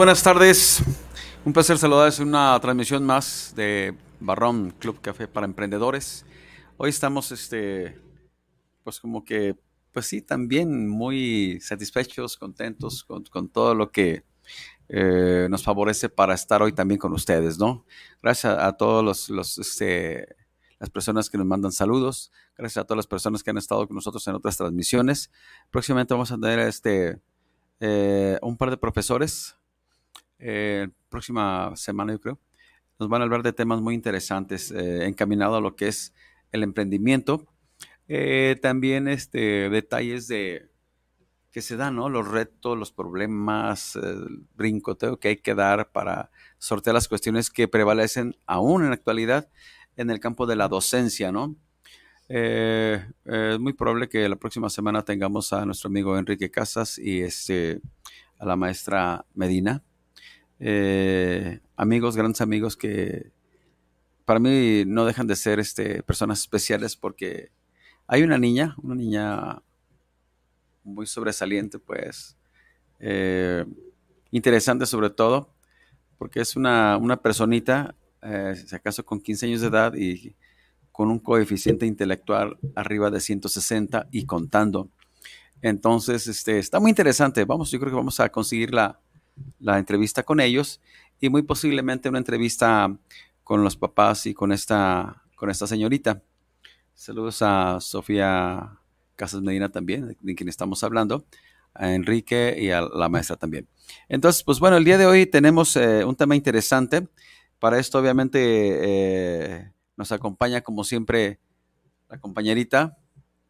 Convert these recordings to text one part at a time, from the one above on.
Buenas tardes. Un placer saludarles en una transmisión más de Barrón Club Café para Emprendedores. Hoy estamos, este, pues como que, pues sí, también muy satisfechos, contentos con, con todo lo que eh, nos favorece para estar hoy también con ustedes, ¿no? Gracias a, a todos los, este, las personas que nos mandan saludos, gracias a todas las personas que han estado con nosotros en otras transmisiones. Próximamente vamos a tener este eh, un par de profesores, eh, próxima semana yo creo, nos van a hablar de temas muy interesantes eh, encaminados a lo que es el emprendimiento. Eh, también este, detalles de que se dan, ¿no? Los retos, los problemas, el brincoteo que hay que dar para sortear las cuestiones que prevalecen aún en la actualidad en el campo de la docencia, ¿no? Eh, es muy probable que la próxima semana tengamos a nuestro amigo Enrique Casas y este, a la maestra Medina. Eh, amigos, grandes amigos que para mí no dejan de ser este, personas especiales porque hay una niña, una niña muy sobresaliente, pues, eh, interesante sobre todo, porque es una, una personita, eh, si acaso con 15 años de edad y con un coeficiente intelectual arriba de 160 y contando. Entonces, este, está muy interesante. Vamos, yo creo que vamos a conseguir la, la entrevista con ellos y muy posiblemente una entrevista con los papás y con esta, con esta señorita. Saludos a Sofía Casas Medina también, de quien estamos hablando, a Enrique y a la maestra también. Entonces, pues bueno, el día de hoy tenemos eh, un tema interesante. Para esto, obviamente, eh, nos acompaña como siempre la compañerita.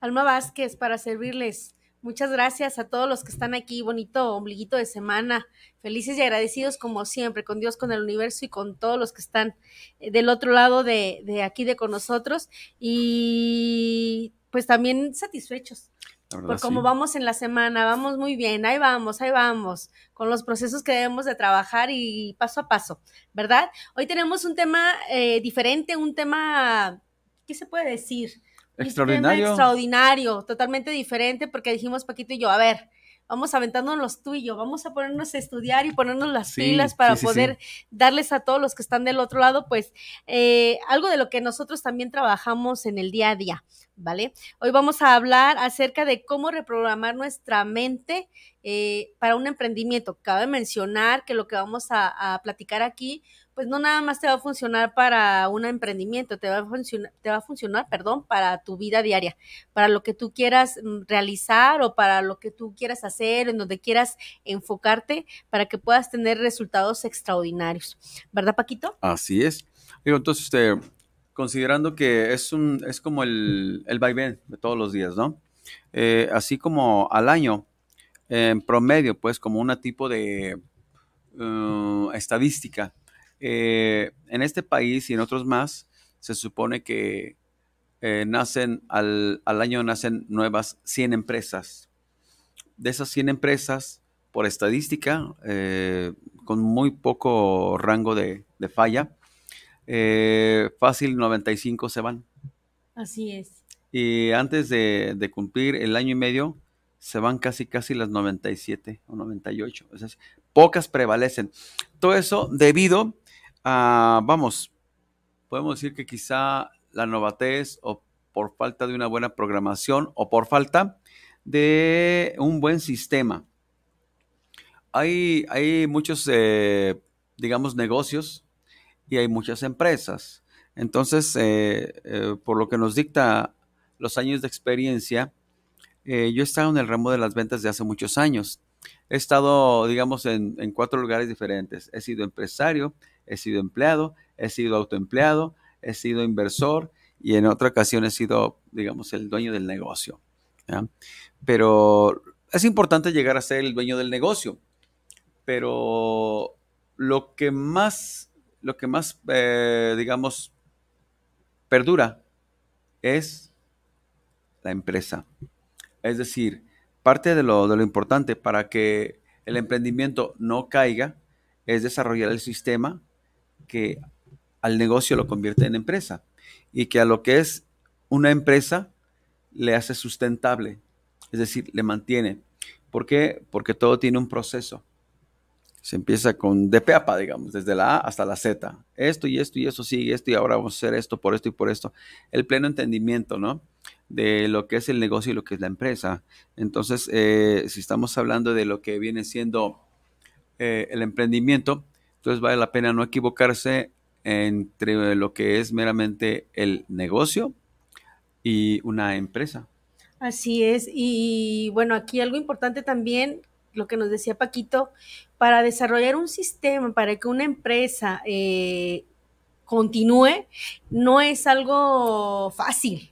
Alma Vázquez, para servirles. Muchas gracias a todos los que están aquí. Bonito ombliguito de semana. Felices y agradecidos como siempre, con Dios, con el universo y con todos los que están eh, del otro lado de, de aquí de con nosotros. Y pues también satisfechos por cómo sí. vamos en la semana, vamos muy bien, ahí vamos, ahí vamos, con los procesos que debemos de trabajar y paso a paso, ¿verdad? Hoy tenemos un tema eh, diferente, un tema, ¿qué se puede decir? Extraordinario. Extraordinario, totalmente diferente, porque dijimos Paquito y yo, a ver, vamos aventándonos tú y yo, vamos a ponernos a estudiar y ponernos las sí, pilas para sí, sí, poder darles a todos los que están del otro lado, pues eh, algo de lo que nosotros también trabajamos en el día a día, ¿vale? Hoy vamos a hablar acerca de cómo reprogramar nuestra mente eh, para un emprendimiento. Cabe mencionar que lo que vamos a, platicar aquí pues no nada más te va a funcionar para un emprendimiento, te va a funcionar, te va a funcionar, perdón, para tu vida diaria, para lo que tú quieras mm, realizar o para lo que tú quieras hacer, en donde quieras enfocarte para que puedas tener resultados extraordinarios. ¿Verdad, Paquito? Así es. Digo, entonces, este, considerando que es un, es como el, el vaivén de todos los días, ¿no? eh, así como al año, en promedio, pues como una tipo de uh, estadística. Eh, en este país y en otros más, se supone que eh, nacen al, año nacen nuevas 100 empresas. De esas 100 empresas, por estadística, con muy poco rango de, falla, fácil 95 se van. Así es. Y antes de, de cumplir el año y medio, se van casi, casi las 97 o 98. O sea, pocas prevalecen. Todo eso debido a, vamos, podemos decir que quizá la novatez o por falta de una buena programación o por falta de un buen sistema. Hay, hay muchos, eh, digamos, negocios y hay muchas empresas. Entonces, eh, eh, por lo que nos dicta los años de experiencia, eh, yo he estado en el ramo de las ventas de hace muchos años. He estado, digamos, en, cuatro lugares diferentes. He sido empresario, he sido empleado, he sido autoempleado, he sido inversor y en otra ocasión he sido, digamos, el dueño del negocio. Pero es importante llegar a ser el dueño del negocio. Pero lo que más, lo que más, eh, digamos, perdura es la empresa. Es decir, parte de lo, de lo importante para que el emprendimiento no caiga es desarrollar el sistema que al negocio lo convierte en empresa y que a lo que es una empresa le hace sustentable, es decir, le mantiene. ¿Por qué? Porque todo tiene un proceso. Se empieza con de peapa, digamos, desde la A hasta la Z. Esto y esto y eso sigue esto y ahora vamos a hacer esto por esto y por esto. El pleno entendimiento, ¿no? De lo que es el negocio y lo que es la empresa. Entonces, eh, si estamos hablando de lo que viene siendo eh, el emprendimiento, entonces vale la pena no equivocarse entre lo que es meramente el negocio y una empresa. Así es. Y bueno, aquí algo importante también lo que nos decía Paquito, para desarrollar un sistema, para que una empresa eh, continúe, no es algo fácil.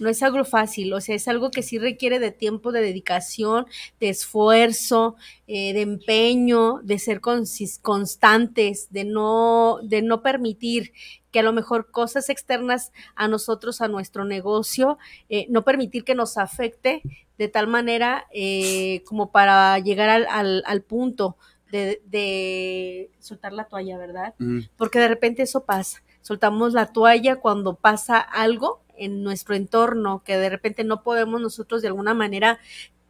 No es algo fácil, o sea, es algo que sí requiere de tiempo, de dedicación, de esfuerzo, eh, de empeño, de ser constantes, de no, de no permitir que a lo mejor cosas externas a nosotros, a nuestro negocio, eh, no permitir que nos afecte de tal manera eh, como para llegar al, punto de, soltar la toalla, ¿verdad? Porque de repente eso pasa. Soltamos la toalla cuando pasa algo en nuestro entorno que de repente no podemos nosotros de alguna manera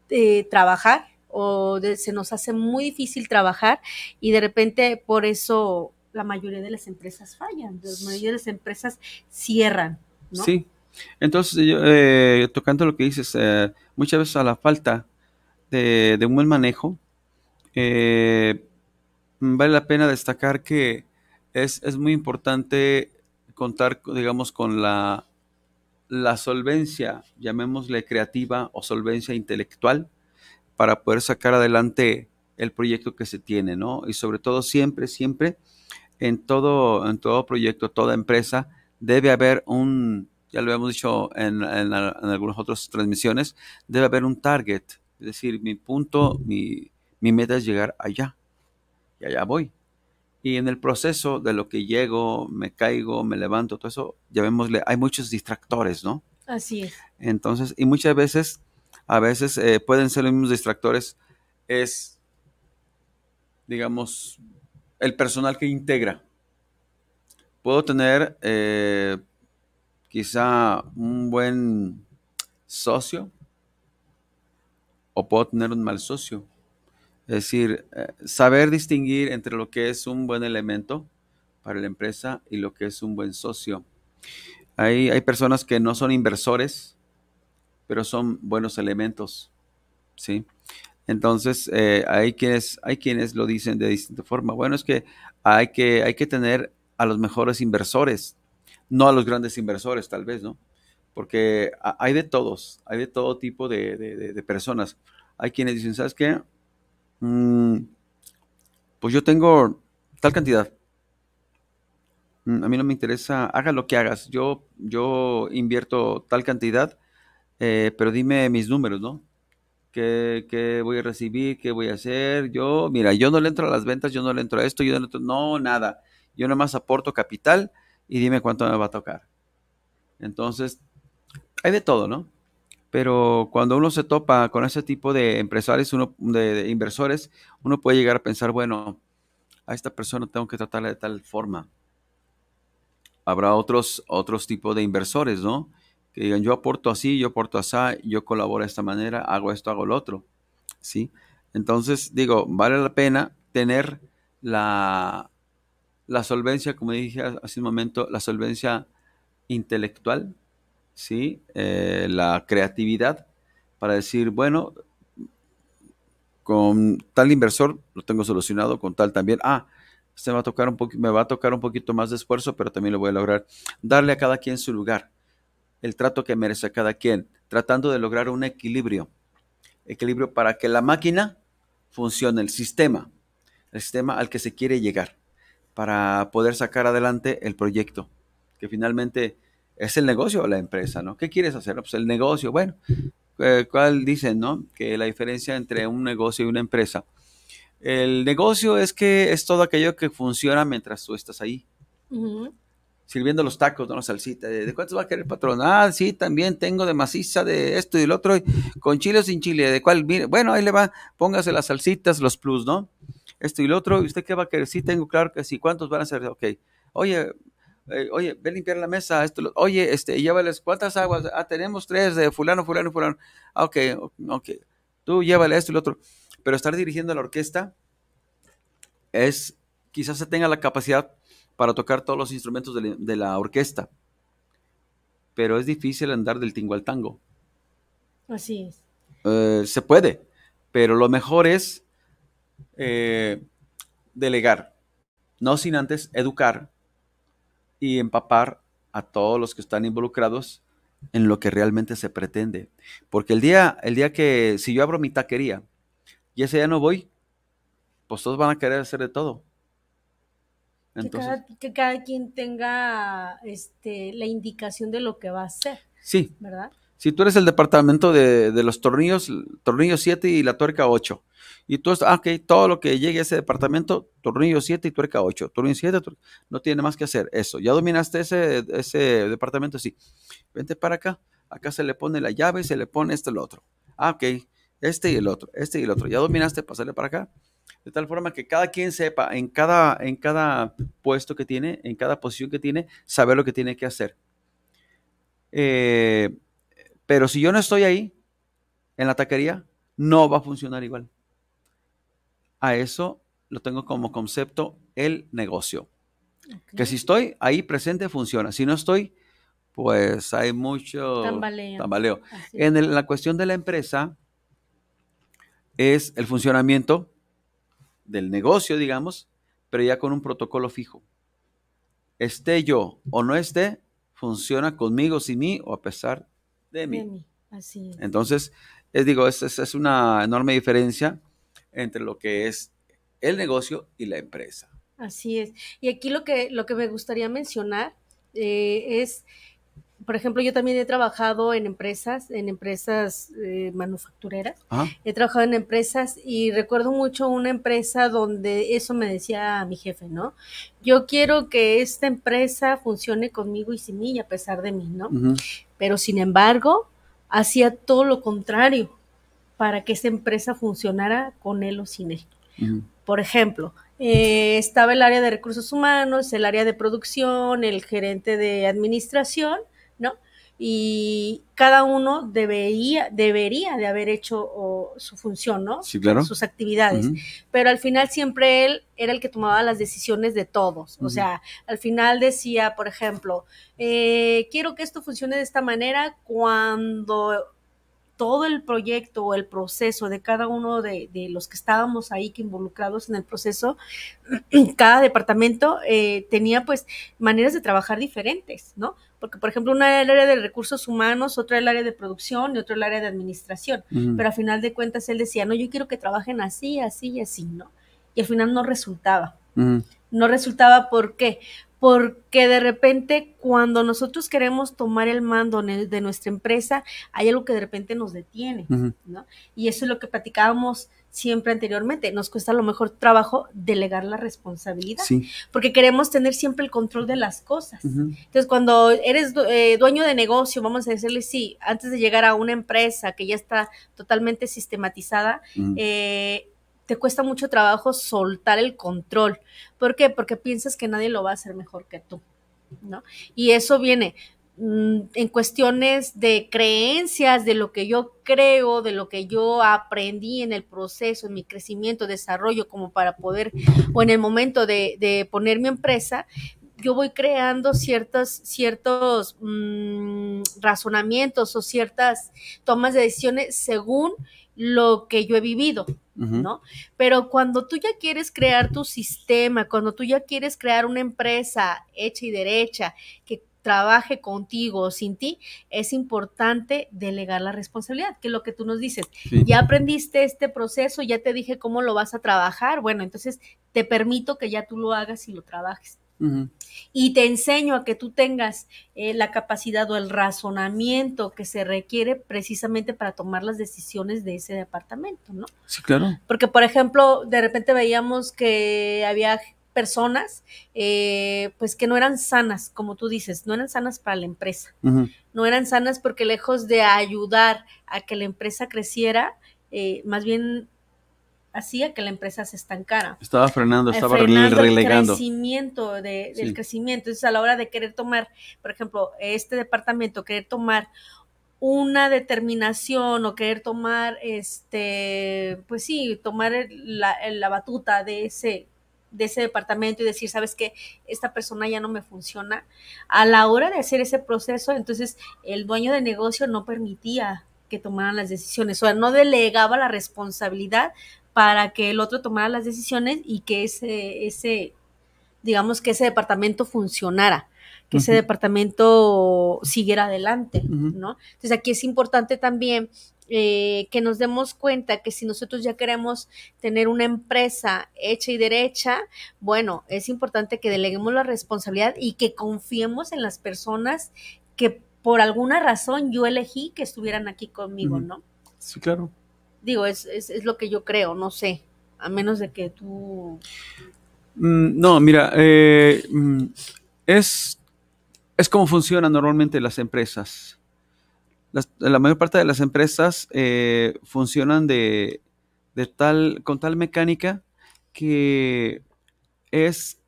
eh, trabajar o se nos hace muy difícil trabajar y de repente por eso la mayoría de las empresas fallan, la mayoría de las empresas cierran. ¿no? Sí, entonces, eh, tocando lo que dices, eh, muchas veces a la falta de, un buen manejo, eh, vale la pena destacar que es, muy importante contar, digamos, con la, la solvencia, llamémosle creativa o solvencia intelectual, para poder sacar adelante el proyecto que se tiene, ¿no? Y sobre todo siempre, siempre, en todo, en todo proyecto, toda empresa, debe haber un, ya lo hemos dicho en, algunas otras transmisiones, debe haber un target. Es decir, mi punto, mi, meta es llegar allá. Y allá voy. Y en el proceso de lo que llego, me caigo, me levanto, todo eso, ya vemos, hay muchos distractores, ¿no? Así es. Entonces, y muchas veces, a veces eh, pueden ser los mismos distractores, es, digamos, el personal que integra. Puedo tener eh, quizá un buen socio o puedo tener un mal socio. Es decir, eh, saber distinguir entre lo que es un buen elemento para la empresa y lo que es un buen socio. Hay, hay personas que no son inversores, pero son buenos elementos. ¿sí? Entonces, eh, hay, quienes, hay quienes lo dicen de distinta forma. Bueno, es que hay que, hay que tener a los mejores inversores no a los grandes inversores tal vez, ¿no? Porque hay de todos, hay de todo tipo de, personas. Hay quienes dicen, ¿sabes qué? Mm, pues yo tengo tal cantidad. Mm, a mí no me interesa, haga lo que hagas. Yo, yo invierto tal cantidad eh, pero dime mis números, ¿no? ¿Qué, ¿Qué, voy a recibir? ¿Qué voy a hacer? Yo, mira, yo no le entro a las ventas, yo no le entro a esto, yo no le entro, no, nada. Yo nada más aporto capital y dime cuánto me va a tocar. Entonces, hay de todo, ¿no? Pero cuando uno se topa con ese tipo de empresarios, uno, de, inversores, uno puede llegar a pensar, bueno, a esta persona tengo que tratarla de tal forma. Habrá otros, otros tipos de inversores, ¿no? Que digan, yo aporto así, yo aporto así, yo colaboro de esta manera, hago esto, hago lo otro. ¿Sí? Entonces, digo, vale la pena tener la, la solvencia, como dije hace un momento, la solvencia intelectual, ¿sí? Eh, la creatividad para decir, bueno, con tal inversor lo tengo solucionado, con tal también, ah, se va a tocar un me va a tocar un poquito más de esfuerzo, pero también lo voy a lograr. Darle a cada quien su lugar, el trato que merece a cada quien, tratando de lograr un equilibrio. Equilibrio para que la máquina funcione, el sistema, el sistema al que se quiere llegar, para poder sacar adelante el proyecto, que finalmente es el negocio o la empresa, ¿no? ¿Qué quieres hacer? Pues el negocio, bueno, eh, ¿cuál dicen, no? Que la diferencia entre un negocio y una empresa. El negocio es que es todo aquello que funciona mientras tú estás ahí. Sirviendo los tacos, no la salsita. ¿De, cuántos va a querer el patrón? Ah, sí, también tengo de maciza, de esto y del otro, con chile o sin chile. ¿De cuál? Mire, bueno, ahí le va, póngase las salsitas, los plus, ¿no? Esto y lo otro. ¿Y usted qué va a querer? Sí, tengo claro que sí. ¿Cuántos van a ser? Ok. Oye, eh, oye, ve a limpiar la mesa, esto, oye, este, llévales, ¿cuántas aguas? Ah, tenemos tres de fulano, fulano, fulano. Ah, ok, ok, tú llévale esto y lo otro. Pero estar dirigiendo la orquesta es, quizás se tenga la capacidad para tocar todos los instrumentos de la, orquesta, pero es difícil andar del tingo al tango. Así es. Eh, se puede, pero lo mejor es eh, delegar, no sin antes educar y empapar a todos los que están involucrados en lo que realmente se pretende. Porque el día, el día que, si yo abro mi taquería y ese día no voy, pues todos van a querer hacer de todo. Entonces, que, cada, quien tenga este, la indicación de lo que va a hacer. Sí. ¿Verdad? Si tú eres el departamento de, de los tornillos, tornillo 7 y la tuerca 8, y tú, ah, ok, todo lo que llegue a ese departamento, tornillo 7 y tuerca 8. Tornillo 7, no tiene más que hacer eso. Ya dominaste ese, ese departamento, sí. Vente para acá. Acá se le pone la llave y se le pone este y el otro. Ah, ok, este y el otro, este y el otro. Ya dominaste, pasarle para acá. De tal forma que cada quien sepa en cada, en cada puesto que tiene, en cada posición que tiene, saber lo que tiene que hacer. Eh, pero si yo no estoy ahí, en la taquería, no va a funcionar igual a eso lo tengo como concepto el negocio. Que si estoy ahí presente funciona, si no estoy, pues hay mucho tambaleo. En la cuestión de la empresa es el funcionamiento del negocio, digamos, pero ya con un protocolo fijo. Esté yo o no esté, funciona conmigo, sin mí o a pesar de mí. Así Entonces, es, digo, esa es una enorme diferencia entre lo que es el negocio y la empresa. Así es. Y aquí lo que, lo que me gustaría mencionar eh, es, por ejemplo, yo también he trabajado en empresas, en empresas eh, manufactureras. He trabajado en empresas y recuerdo mucho una empresa donde eso me decía mi jefe, ¿no? Yo quiero que esta empresa funcione conmigo y sin mí y a pesar de mí, ¿no? Pero sin embargo, hacía todo lo contrario para que esa empresa funcionara con él o sin él. Por ejemplo, eh, estaba el área de recursos humanos, el área de producción, el gerente de administración, ¿no? Y cada uno debería, debería de haber hecho su función, ¿no? Sí, claro. Sus actividades. Pero al final siempre él era el que tomaba las decisiones de todos. O sea, al final decía, por ejemplo, eh, quiero que esto funcione de esta manera cuando todo el proyecto o el proceso de cada uno de, los que estábamos ahí que involucrados en el proceso, cada departamento eh, tenía pues maneras de trabajar diferentes, ¿no? Porque, por ejemplo, una era el área de recursos humanos, otra el área de producción y otra el área de administración. Pero a final de cuentas él decía, no, yo quiero que trabajen así, así y así, ¿no? Y al final no resultaba. No resultaba, ¿por qué? Porque de repente cuando nosotros queremos tomar el mando de nuestra empresa, hay algo que de repente nos detiene, ¿no? Y eso es lo que platicábamos siempre anteriormente. Nos cuesta a lo mejor trabajo delegar la responsabilidad, porque queremos tener siempre el control de las cosas. Entonces, cuando eres eh, dueño de negocio, vamos a decirle sí, antes de llegar a una empresa que ya está totalmente sistematizada, eh, te cuesta mucho trabajo soltar el control. ¿Por qué? Porque piensas que nadie lo va a hacer mejor que tú, ¿no? Y eso viene mm, en cuestiones de creencias, de lo que yo creo, de lo que yo aprendí en el proceso, en mi crecimiento, desarrollo, como para poder, o en el momento de, poner mi empresa, yo voy creando ciertos, ciertos mm, razonamientos o ciertas tomas de decisiones según lo que yo he vivido, ¿no? Pero cuando tú ya quieres crear tu sistema, cuando tú ya quieres crear una empresa hecha y derecha que trabaje contigo sin ti, es importante delegar la responsabilidad, que es lo que tú nos dices. Ya aprendiste este proceso, ya te dije cómo lo vas a trabajar, bueno, entonces te permito que ya tú lo hagas y lo trabajes. Y te enseño a que tú tengas eh, la capacidad o el razonamiento que se requiere precisamente para tomar las decisiones de ese departamento, ¿no? Sí, claro. Porque, por ejemplo, de repente veíamos que había personas eh, pues que no eran sanas, como tú dices, no eran sanas para la empresa, no eran sanas porque lejos de ayudar a que la empresa creciera, eh, más bien hacía que la empresa se estancara. Estaba frenando, estaba relegando. El crecimiento de, del crecimiento. Entonces, a la hora de querer tomar, por ejemplo, este departamento, querer tomar una determinación o querer tomar, este, pues sí, tomar la, la batuta de ese de ese departamento y decir, sabes que esta persona ya no me funciona. A la hora de hacer ese proceso, entonces el dueño de negocio no permitía que tomaran las decisiones, o sea, no delegaba la responsabilidad para que el otro tomara las decisiones y que ese, ese digamos que ese departamento funcionara, que ese departamento siguiera adelante, ¿no? Entonces aquí es importante también eh, que nos demos cuenta que si nosotros ya queremos tener una empresa hecha y derecha, bueno, es importante que deleguemos la responsabilidad y que confiemos en las personas que por alguna razón yo elegí que estuvieran aquí conmigo, ¿no? Sí, claro. Digo, es, es, es, lo que yo creo, no sé, a menos de que tú... Mm, no, mira, eh, mm, es, es como funcionan normalmente las empresas. la mayor parte de las empresas eh, funcionan de, de, tal, con tal mecánica que es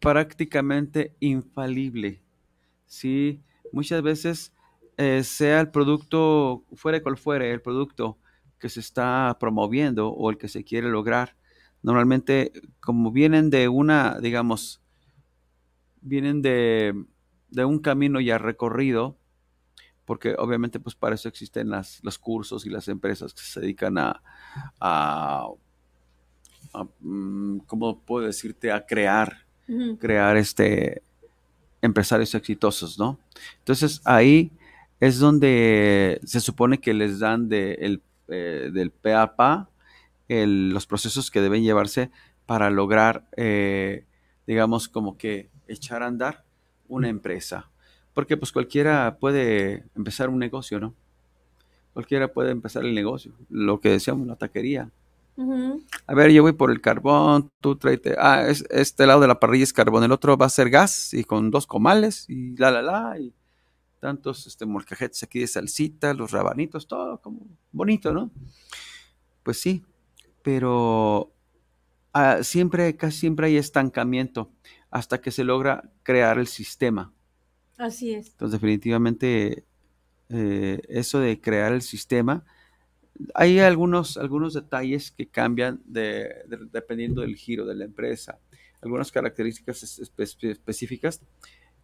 prácticamente infalible. ¿sí? Muchas veces, eh, sea el producto, fuera cual fuere el producto, que se está promoviendo o el que se quiere lograr. Normalmente, como vienen de una, digamos, vienen de, un camino ya recorrido, porque obviamente pues para eso existen las, los cursos y las empresas que se dedican a, a, mm, ¿cómo puedo decirte? A crear, crear este empresarios exitosos, ¿no? Entonces ahí es donde se supone que les dan de el eh, del PAPA, los procesos que deben llevarse para lograr, eh, digamos, como que echar a andar una empresa. Porque pues cualquiera puede empezar un negocio, ¿no? Cualquiera puede empezar el negocio, lo que decíamos, la taquería. A ver, yo voy por el carbón, tú tráete, ah, es, este lado de la parrilla es carbón, el otro va a ser gas y con dos comales y la, la, la, y tantos este, molcajetes aquí de salsita, los rabanitos, todo como bonito, ¿no? Pues sí, pero ah, siempre, casi siempre hay estancamiento hasta que se logra crear el sistema. Así es. Entonces, definitivamente, eh, eso de crear el sistema, hay algunos, algunos detalles que cambian dependiendo del giro de la empresa, algunas características específicas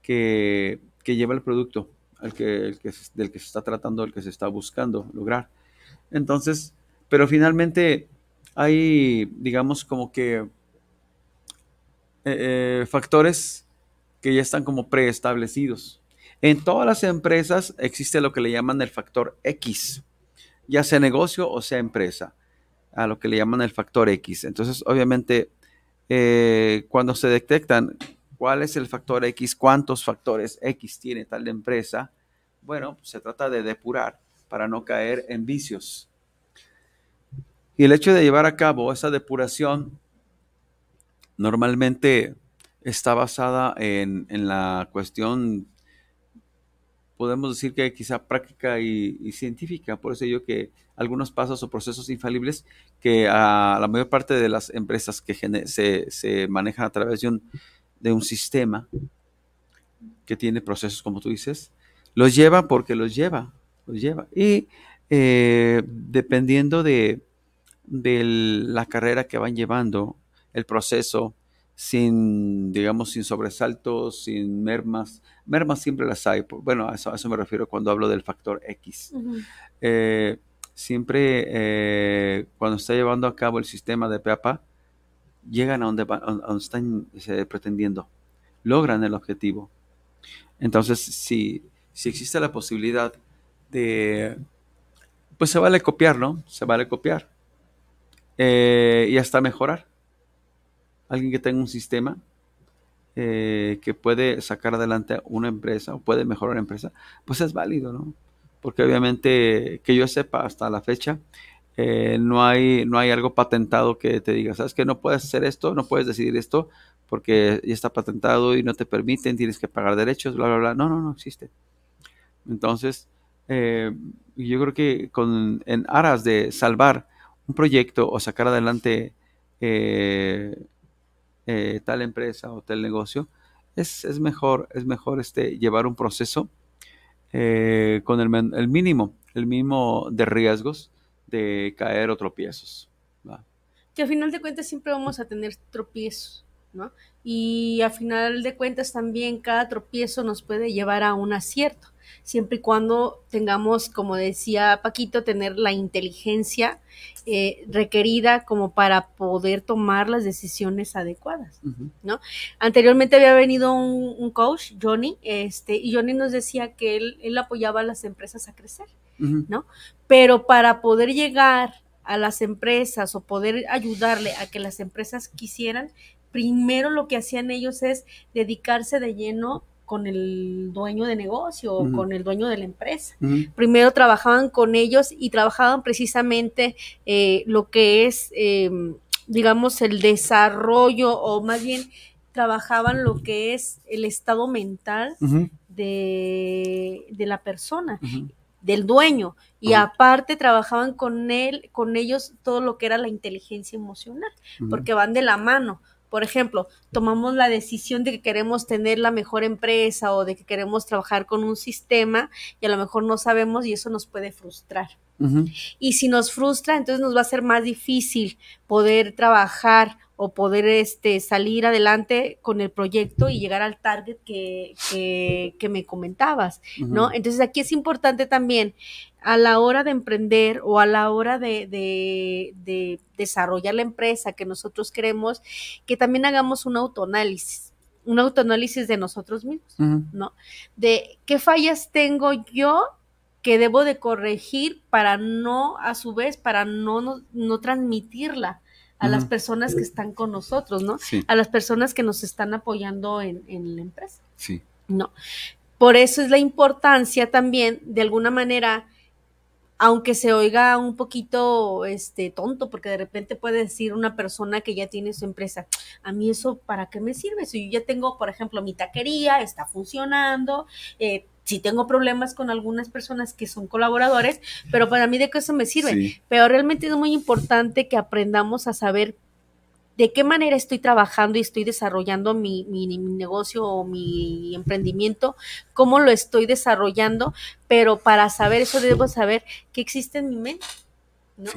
que, que lleva el producto que, del que se está tratando, del que se está buscando lograr. Entonces, pero finalmente hay, digamos, como que eh, eh, factores que ya están como preestablecidos. En todas las empresas existe lo que le llaman el factor X, ya sea negocio o sea empresa, a lo que le llaman el factor X. Entonces, obviamente, eh, cuando se detectan ¿Cuál es el factor X? ¿Cuántos factores X tiene tal empresa? Bueno, se trata de depurar para no caer en vicios. Y el hecho de llevar a cabo esa depuración normalmente está basada en, la cuestión, podemos decir que quizá práctica y, científica. Por eso yo que algunos pasos o procesos infalibles que a la mayor parte de las empresas que se, se manejan a través de un de un sistema que tiene procesos, como tú dices, los lleva porque los lleva, los lleva. Y eh, dependiendo de, la carrera que van llevando, el proceso, sin, digamos, sin sobresaltos, sin mermas. Mermas siempre las hay. Bueno, a eso, me refiero cuando hablo del factor X. Eh, siempre eh, cuando está llevando a cabo el sistema de PAPA, llegan a donde, están eh, pretendiendo, logran el objetivo. Entonces, si, si existe la posibilidad de, pues se vale copiar, ¿no? Se vale copiar. Eh, y hasta mejorar. Alguien que tenga un sistema eh, que puede sacar adelante una empresa o puede mejorar una empresa, pues es válido, ¿no? Porque obviamente, que yo sepa hasta la fecha, eh, no, hay, no hay algo patentado que te diga, sabes que no puedes hacer esto, no puedes decidir esto porque ya está patentado y no te permiten, tienes que pagar derechos, bla, bla, bla. No, no, no existe. Entonces, eh, yo creo que con, en aras de salvar un proyecto o sacar adelante eh, tal empresa o tal negocio, es, mejor, es mejor este, llevar un proceso con el, el, mínimo, el mínimo de riesgos de caer o tropiezos. Que al final de cuentas siempre vamos a tener tropiezos, ¿no? Y al final de cuentas también cada tropiezo nos puede llevar a un acierto, siempre y cuando tengamos, como decía Paquito, tener la inteligencia eh, requerida como para poder tomar las decisiones adecuadas, ¿no? Anteriormente había venido un, coach, Johnny, este, y Johnny nos decía que él, él apoyaba a las empresas a crecer. ¿No? Pero para poder llegar a las empresas o poder ayudarle a que las empresas quisieran, primero lo que hacían ellos es dedicarse de lleno con el dueño de negocio o con el dueño de la empresa. Primero trabajaban con ellos y trabajaban precisamente eh, lo que es, em, digamos, el desarrollo o más bien trabajaban lo que es el estado mental de, de, la persona del dueño y aparte trabajaban con él, con ellos todo lo que era la inteligencia emocional, porque van de la mano. Por ejemplo, tomamos la decisión de que queremos tener la mejor empresa o de que queremos trabajar con un sistema y a lo mejor no sabemos y eso nos puede frustrar. Y si nos frustra, entonces nos va a ser más difícil poder trabajar o poder este, salir adelante con el proyecto y llegar al target que, que, me comentabas, ¿no? Entonces aquí es importante también a la hora de emprender o a la hora de, de, desarrollar la empresa que nosotros queremos, que también hagamos un autoanálisis un autoanálisis de nosotros mismos, ¿no? De qué fallas tengo yo que debo de corregir para no, a su vez, para no, no, no transmitirla a las personas que están con nosotros, ¿no? A las personas que nos están apoyando en, la empresa. Sí. No. Por eso es la importancia también, de alguna manera, aunque se oiga un poquito este tonto, porque de repente puede decir una persona que ya tiene su empresa, a mí eso para qué me sirve, si yo ya tengo, por ejemplo, mi taquería, está funcionando, eh, si tengo problemas con algunas personas que son colaboradores, pero para mí de qué eso me sirve. Pero realmente es muy importante que aprendamos a saber de qué manera estoy trabajando y estoy desarrollando mi, negocio o mi emprendimiento, cómo lo estoy desarrollando, pero para saber eso debo saber qué existe en mi mente, ¿no?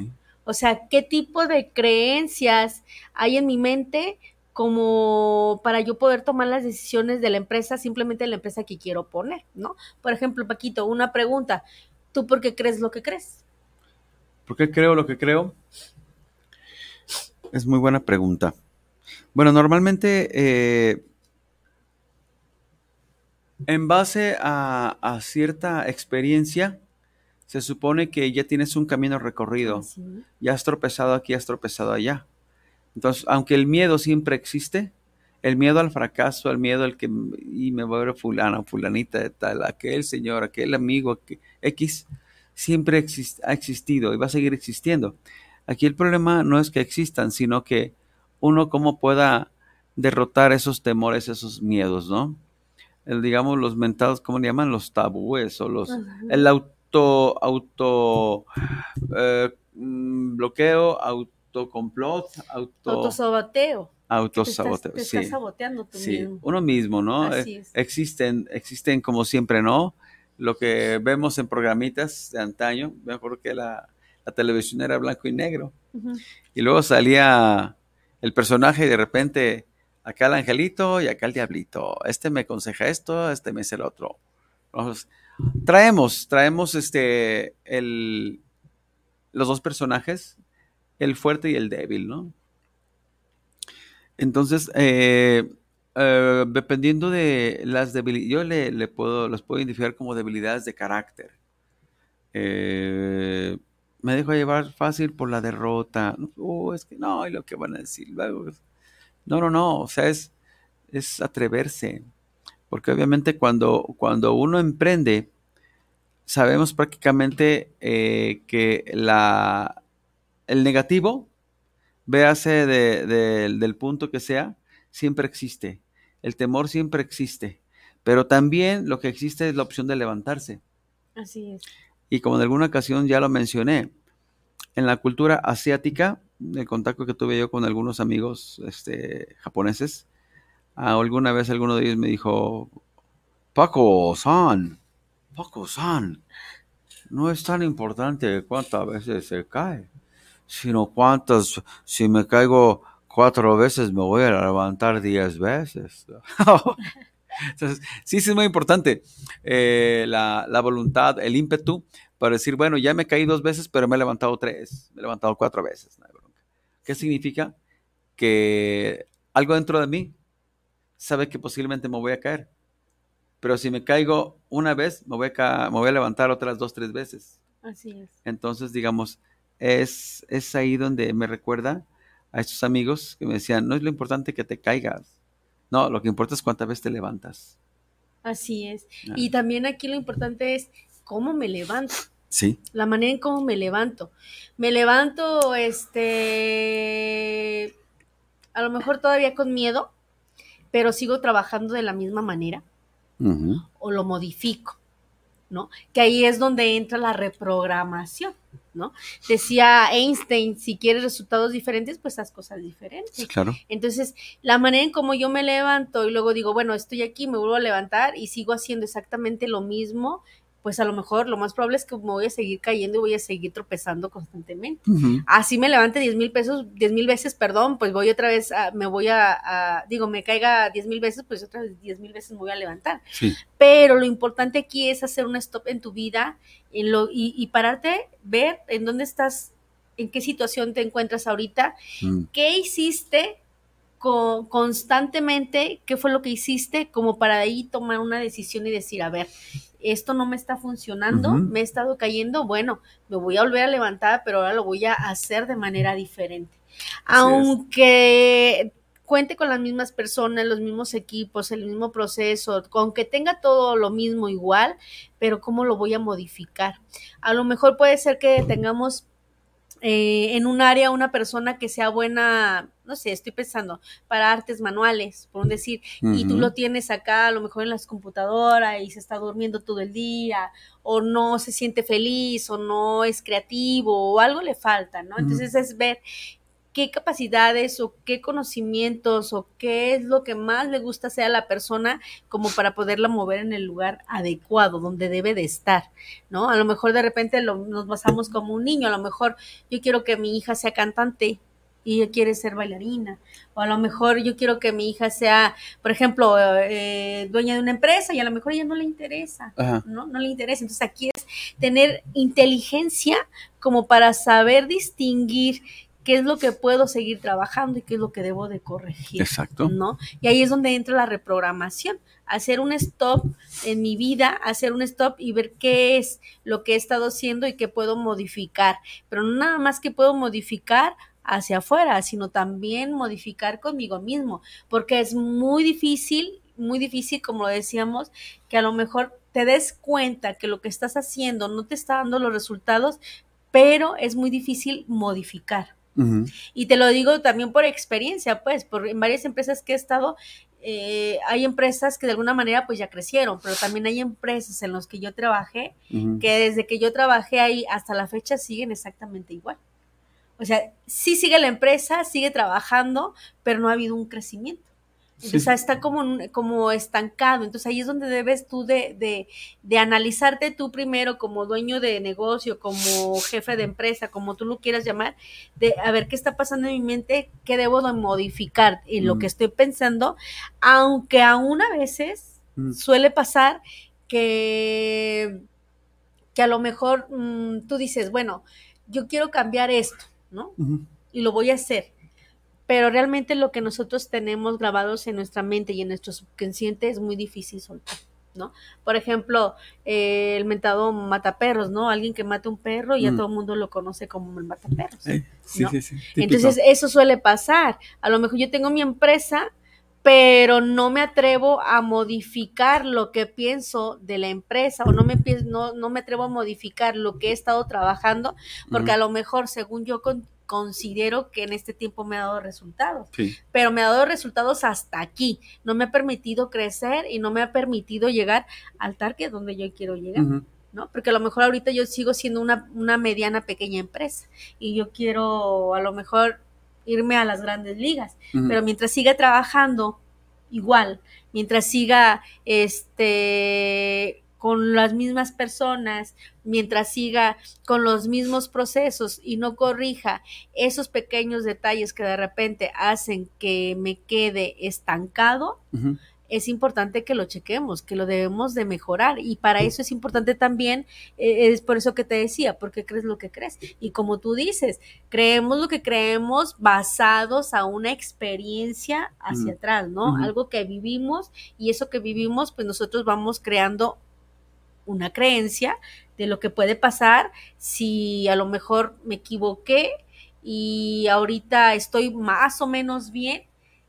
O sea, qué tipo de creencias hay en mi mente como para yo poder tomar las decisiones de la empresa, simplemente de la empresa que quiero poner, ¿no? Por ejemplo, Paquito, una pregunta, ¿tú por qué crees lo que crees? ¿Por qué creo lo que creo? Es muy buena pregunta. Bueno, normalmente eh, en base a, a, cierta experiencia, se supone que ya tienes un camino recorrido. Ya has tropezado aquí, has tropezado allá. Entonces, aunque el miedo siempre existe, el miedo al fracaso, el miedo al que y me voy a ver fulana, fulanita de tal, aquel señor, aquel amigo, X, siempre ha existido y va a seguir existiendo. Aquí el problema no es que existan, sino que uno cómo pueda derrotar esos temores, esos miedos, ¿no? El, digamos, los mentados, ¿cómo le llaman? Los tabúes o los... El auto, auto eh, mm, bloqueo, autocomplot, auto... Autosaboteo. Autosaboteo, te. Estás saboteando tú sí. Uno mismo, ¿no? Así es. Existen, existen como siempre, ¿no? Lo que vemos en programitas de antaño, me acuerdo que la, la televisión era blanco y negro. Y luego salía el personaje y de repente acá el angelito y acá el diablito. Este me aconseja esto, este me hace el otro. traemos, traemos este, el, los dos personajes, el fuerte y el débil, ¿no? Entonces, eh, eh, dependiendo de las debilidades, yo le, puedo, los puedo identificar como debilidades de carácter. Eh, me dejo llevar fácil por la derrota. Oh, es que no, y lo que van a decir luego. No, no, no, o sea, es, es atreverse. Porque obviamente cuando, cuando uno emprende, sabemos prácticamente que la, el negativo, véase del punto que sea, siempre existe. El temor siempre existe. Pero también lo que existe es la opción de levantarse. Así es. Y como en alguna ocasión ya lo mencioné, en la cultura asiática, el contacto que tuve yo con algunos amigos este, japoneses, alguna vez alguno de ellos me dijo, Paco-san, Paco-san, no es tan importante cuántas veces se cae, sino cuántas, si me caigo cuatro veces me voy a levantar diez veces. Entonces, sí, sí es muy importante eh, la, la, voluntad, el ímpetu para decir, bueno, ya me caí dos veces, pero me he levantado tres, me he levantado cuatro veces. ¿Qué significa? Que algo dentro de mí sabe que posiblemente me voy a caer. Pero si me caigo una vez, me voy a, me voy a levantar otras dos, tres veces. Así es. Entonces, digamos, es, es ahí donde me recuerda a estos amigos que me decían, no es lo importante que te caigas, no, lo que importa es cuántas veces te levantas. Así es. Ah. Y también aquí lo importante es cómo me levanto. Sí. La manera en cómo me levanto. Me levanto, este, a lo mejor todavía con miedo, pero sigo trabajando de la misma manera. O lo modifico. ¿no? Que ahí es donde entra la reprogramación, ¿no? Decía Einstein, si quieres resultados diferentes, pues haz cosas diferentes. Claro. Entonces, la manera en cómo yo me levanto y luego digo, bueno, estoy aquí, me vuelvo a levantar y sigo haciendo exactamente lo mismo pues a lo mejor lo más probable es que me voy a seguir cayendo y voy a seguir tropezando constantemente. Así me levante 10 mil pesos, 10 mil veces, perdón, pues voy otra vez, a, me voy a, digo, me caiga 10 mil veces, pues otras 10 mil veces me voy a levantar. Pero lo importante aquí es hacer un stop en tu vida en lo, y, pararte, ver en dónde estás, en qué situación te encuentras ahorita, mm. qué hiciste constantemente, qué fue lo que hiciste, como para ahí tomar una decisión y decir, a ver, esto no me está funcionando, me he estado cayendo, bueno, me voy a volver a levantar, pero ahora lo voy a hacer de manera diferente. Aunque cuente con las mismas personas, los mismos equipos, el mismo proceso, aunque tenga todo lo mismo igual, pero ¿cómo lo voy a modificar? A lo mejor puede ser que tengamos eh, en un área una persona que sea buena, no sé, estoy pensando, para artes manuales, por un decir, y tú lo tienes acá a lo mejor en las computadoras y se está durmiendo todo el día, o no se siente feliz, o no es creativo, o algo le falta, ¿no? Entonces es ver qué capacidades o qué conocimientos o qué es lo que más le gusta hacer a la persona como para poderla mover en el lugar adecuado, donde debe de estar, ¿no? A lo mejor de repente nos basamos como un niño, a lo mejor yo quiero que mi hija sea cantante y ella quiere ser bailarina, o a lo mejor yo quiero que mi hija sea, por ejemplo, eh, dueña de una empresa y a lo mejor ella no le interesa, ¿no? No le interesa. Entonces aquí es tener inteligencia como para saber distinguir qué es lo que puedo seguir trabajando y qué es lo que debo de corregir. Exacto. ¿No? Y ahí es donde entra la reprogramación, hacer un stop en mi vida, hacer un stop y ver qué es lo que he estado haciendo y qué puedo modificar. Pero no nada más que puedo modificar hacia afuera, sino también modificar conmigo mismo, porque es muy difícil, muy difícil, como decíamos, que a lo mejor te des cuenta que lo que estás haciendo no te está dando los resultados, pero es muy difícil modificar. Y te lo digo también por experiencia, pues, por en varias empresas que he estado, eh, hay empresas que de alguna manera pues ya crecieron, pero también hay empresas en las que yo trabajé que desde que yo trabajé ahí hasta la fecha siguen exactamente igual. O sea, sí sigue la empresa, sigue trabajando, pero no ha habido un crecimiento. O sea, está como, como estancado. Entonces ahí es donde debes tú de, de, de, analizarte tú primero como dueño de negocio, como jefe de empresa, como tú lo quieras llamar, de a ver qué está pasando en mi mente, qué debo de modificar en lo que estoy pensando, aunque aún a veces suele pasar que, que a lo mejor mm, tú dices, bueno, yo quiero cambiar esto, ¿no? Y lo voy a hacer pero realmente lo que nosotros tenemos grabados en nuestra mente y en nuestro subconsciente es muy difícil soltar. ¿no? Por ejemplo, eh, el mentado mataperros, ¿no? Alguien que mata un perro y ya mm. todo el mundo lo conoce como el mataperros. Sí, sí, sí, Entonces, eso suele pasar. A lo mejor yo tengo mi empresa, pero no me atrevo a modificar lo que pienso de la empresa o no me, no, no me atrevo a modificar lo que he estado trabajando, porque a lo mejor, según yo con, considero que en este tiempo me ha dado resultados. Pero me ha dado resultados hasta aquí. No me ha permitido crecer y no me ha permitido llegar al target donde yo quiero llegar. ¿no? Porque a lo mejor ahorita yo sigo siendo una, una mediana pequeña empresa y yo quiero a lo mejor irme a las grandes ligas. Pero mientras siga trabajando igual, mientras siga este con las mismas personas, mientras siga con los mismos procesos y no corrija esos pequeños detalles que de repente hacen que me quede estancado, es importante que lo chequemos, que lo debemos de mejorar y para eso es importante también, eh, es por eso que te decía, porque crees lo que crees. Y como tú dices, creemos lo que creemos basados a una experiencia hacia atrás, ¿no? Algo que vivimos y eso que vivimos, pues nosotros vamos creando una creencia de lo que puede pasar si a lo mejor me equivoqué y ahorita estoy más o menos bien.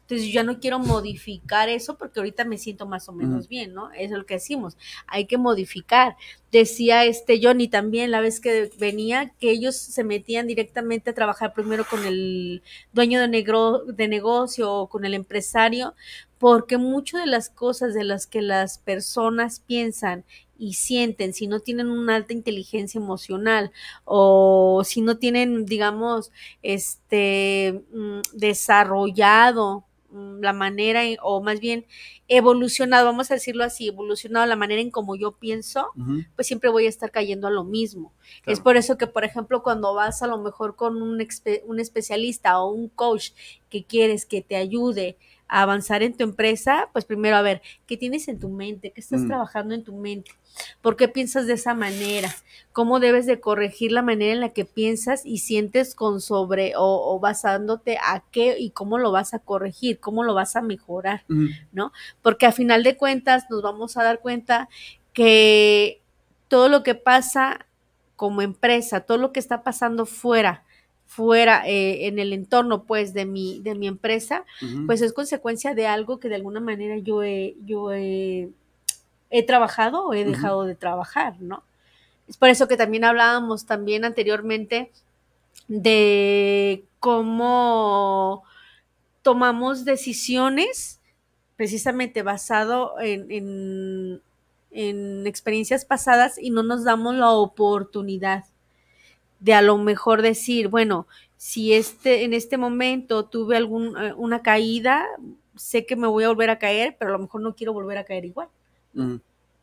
Entonces yo ya no quiero modificar eso porque ahorita me siento más o menos bien, ¿no? Eso es lo que decimos. Hay que modificar. Decía este Johnny también la vez que venía que ellos se metían directamente a trabajar primero con el dueño de, negro, de negocio o con el empresario porque muchas de las cosas de las que las personas piensan y sienten, si no tienen una alta inteligencia emocional o si no tienen, digamos, este mm, desarrollado la manera o más bien evolucionado, vamos a decirlo así, evolucionado la manera en como yo pienso, pues siempre voy a estar cayendo a lo mismo. Es por eso que, por ejemplo, cuando vas a lo mejor con un, un especialista o un coach que quieres que te ayude avanzar en tu empresa, pues primero a ver, ¿qué tienes en tu mente? ¿Qué estás mm. trabajando en tu mente? ¿Por qué piensas de esa manera? ¿Cómo debes de corregir la manera en la que piensas y sientes con sobre o, basándote a qué y cómo lo vas a corregir, cómo lo vas a mejorar, ¿no? Porque a final de cuentas nos vamos a dar cuenta que todo lo que pasa como empresa, todo lo que está pasando fuera fuera eh, en el entorno pues de mi de mi empresa pues es consecuencia de algo que de alguna manera yo he yo he, trabajado o he dejado de trabajar no es por eso que también hablábamos también anteriormente de cómo tomamos decisiones precisamente basado en, en, en experiencias pasadas y no nos damos la oportunidad de a lo mejor decir, bueno, si este, en este momento tuve alguna eh, una caída, sé que me voy a volver a caer, pero a lo mejor no quiero volver a caer igual.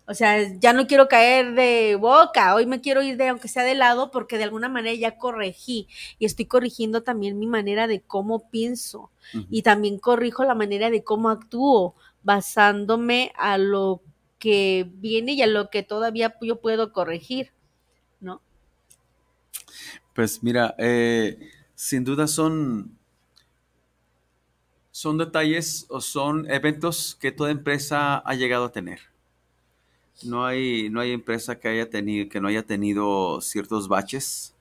O sea, ya no quiero caer de boca, hoy me quiero ir de, aunque sea de lado, porque de alguna manera ya corregí y estoy corrigiendo también mi manera de cómo pienso y también corrijo la manera de cómo actúo, basándome a lo que viene y a lo que todavía yo puedo corregir, ¿no? Pues mira, eh, sin duda son, son detalles o son eventos que toda empresa ha llegado a tener. No hay, no hay empresa que haya tenido, que no haya tenido ciertos baches.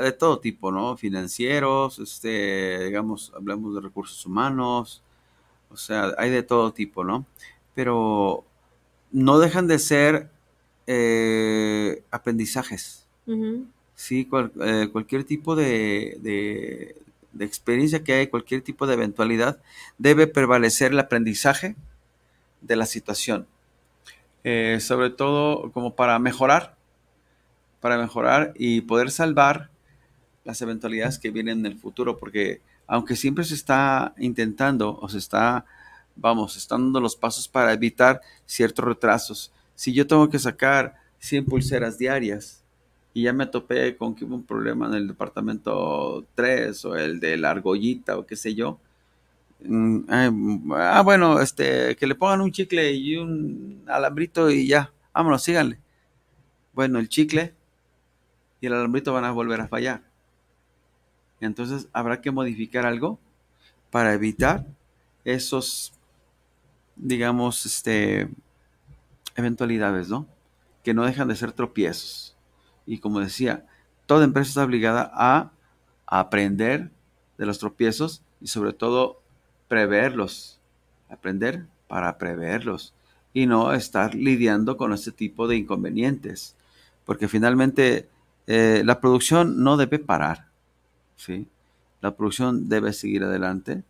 de todo tipo, ¿no? Financieros, este, digamos, hablamos de recursos humanos, o sea, hay de todo tipo, ¿no? Pero no dejan de ser eh, aprendizajes. Sí, eh, cualquier tipo de, de, experiencia que hay, cualquier tipo de eventualidad, debe prevalecer el aprendizaje de la situación. Eh, sobre todo como para mejorar, para mejorar y poder salvar las eventualidades que vienen en el futuro, porque aunque siempre se está intentando o se está, vamos, están dando los pasos para evitar ciertos retrasos. Si yo tengo que sacar 100 pulseras diarias y ya me topé con que hubo un problema en el departamento 3 o el de la argollita o qué sé yo, mm, ah, bueno, este, que le pongan un chicle y un alambrito y ya, vámonos, síganle. Bueno, el chicle y el alambrito van a volver a fallar. Entonces habrá que modificar algo para evitar esos, digamos, este, eventualidades, ¿no? Que no dejan de ser tropiezos. Y como decía, toda empresa está obligada a aprender de los tropiezos y sobre todo preverlos. Aprender para preverlos y no estar lidiando con este tipo de inconvenientes. Porque finalmente eh, la producción no debe parar. ¿sí? La producción debe seguir adelante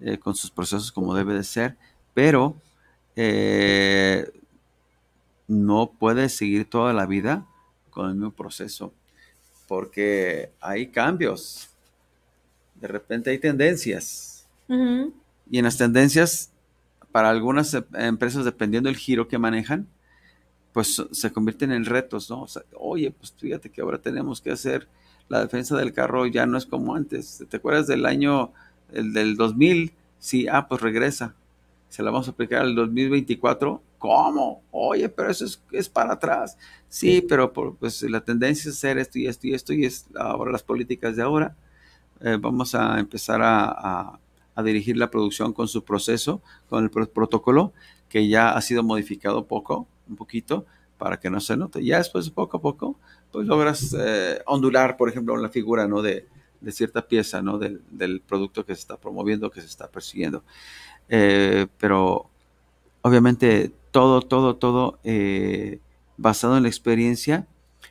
eh, con sus procesos como debe de ser, pero eh, no puede seguir toda la vida con el mismo proceso, porque hay cambios, de repente hay tendencias, y en las tendencias, para algunas em, empresas, dependiendo del giro que manejan, pues se convierten en retos, ¿no? oye, pues fíjate que ahora tenemos que hacer la defensa del carro ya no es como antes. ¿Te acuerdas del año, el del 2000? Sí, ah, pues regresa. Se la vamos a aplicar al 2024. ¿Cómo? Oye, pero eso es, para atrás. Sí, pero pues la tendencia es hacer esto y esto y esto y es ahora las políticas de ahora. Eh, vamos a empezar a, a, dirigir la producción con su proceso, con el protocolo que ya ha sido modificado poco, un poquito, para que no se note. Ya después, poco a poco, pues logras eh, ondular, por ejemplo, la figura ¿no? de, cierta pieza ¿no? del, producto que se está promoviendo, que se está persiguiendo. Eh, pero obviamente todo, todo, todo eh, basado en la experiencia,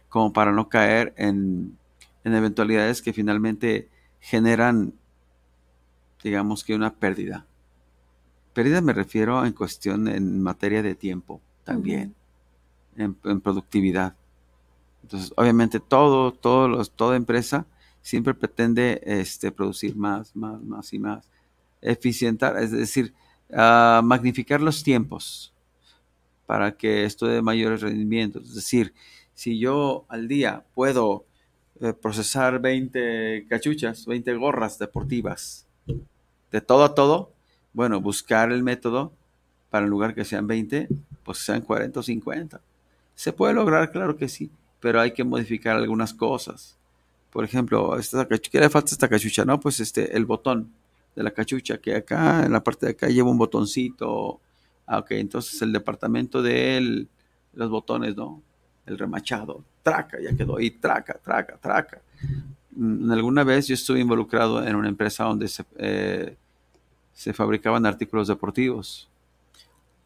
como para no caer en, en eventualidades que finalmente generan, digamos que una pérdida. Pérdida me refiero en cuestión en materia de tiempo también, en productividad entonces, obviamente, todo, todos toda empresa siempre pretende este, producir más, más, más y más. Eficientar, es decir, ah, magnificar los tiempos para que esto dé mayores rendimientos. Es decir, si yo al día puedo eh, procesar 20 cachuchas, 20 gorras deportivas, de todo a todo, bueno, buscar el método para en lugar que sean 20, pues sean 40 o 50. ¿Se puede lograr? Claro que sí pero hay que modificar algunas cosas. Por ejemplo, esta ¿qué le falta esta cachucha? No, pues este, el botón de la cachucha, que acá, en la parte de acá lleva un botoncito. Ah, ok, entonces el departamento de los botones, ¿no? El remachado, traca, ya quedó ahí, traca, traca, traca. Mm, alguna vez yo estuve involucrado en una empresa donde se, eh, se fabricaban artículos deportivos.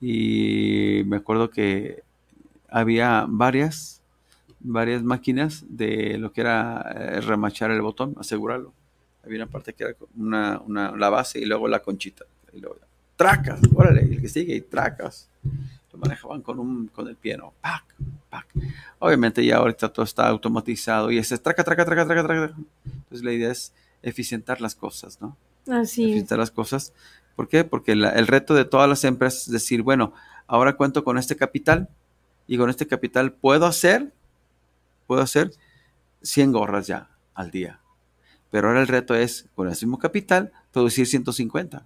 Y me acuerdo que había varias varias máquinas de lo que era eh, remachar el botón, asegurarlo. Había una parte que era una, una, la base y luego la conchita. Y luego, tracas, órale, el que sigue, y tracas. Lo manejaban con, un, con el piano. Pac, pac. Obviamente ya ahorita todo está automatizado y es traca, traca, traca, traca, traca. Entonces la idea es eficientar las cosas, ¿no? Así. Eficientar las cosas. ¿Por qué? Porque el reto de todas las empresas es decir, bueno, ahora cuento con este capital y con este capital puedo hacer puedo hacer 100 gorras ya al día. Pero ahora el reto es, con el mismo capital, producir 150.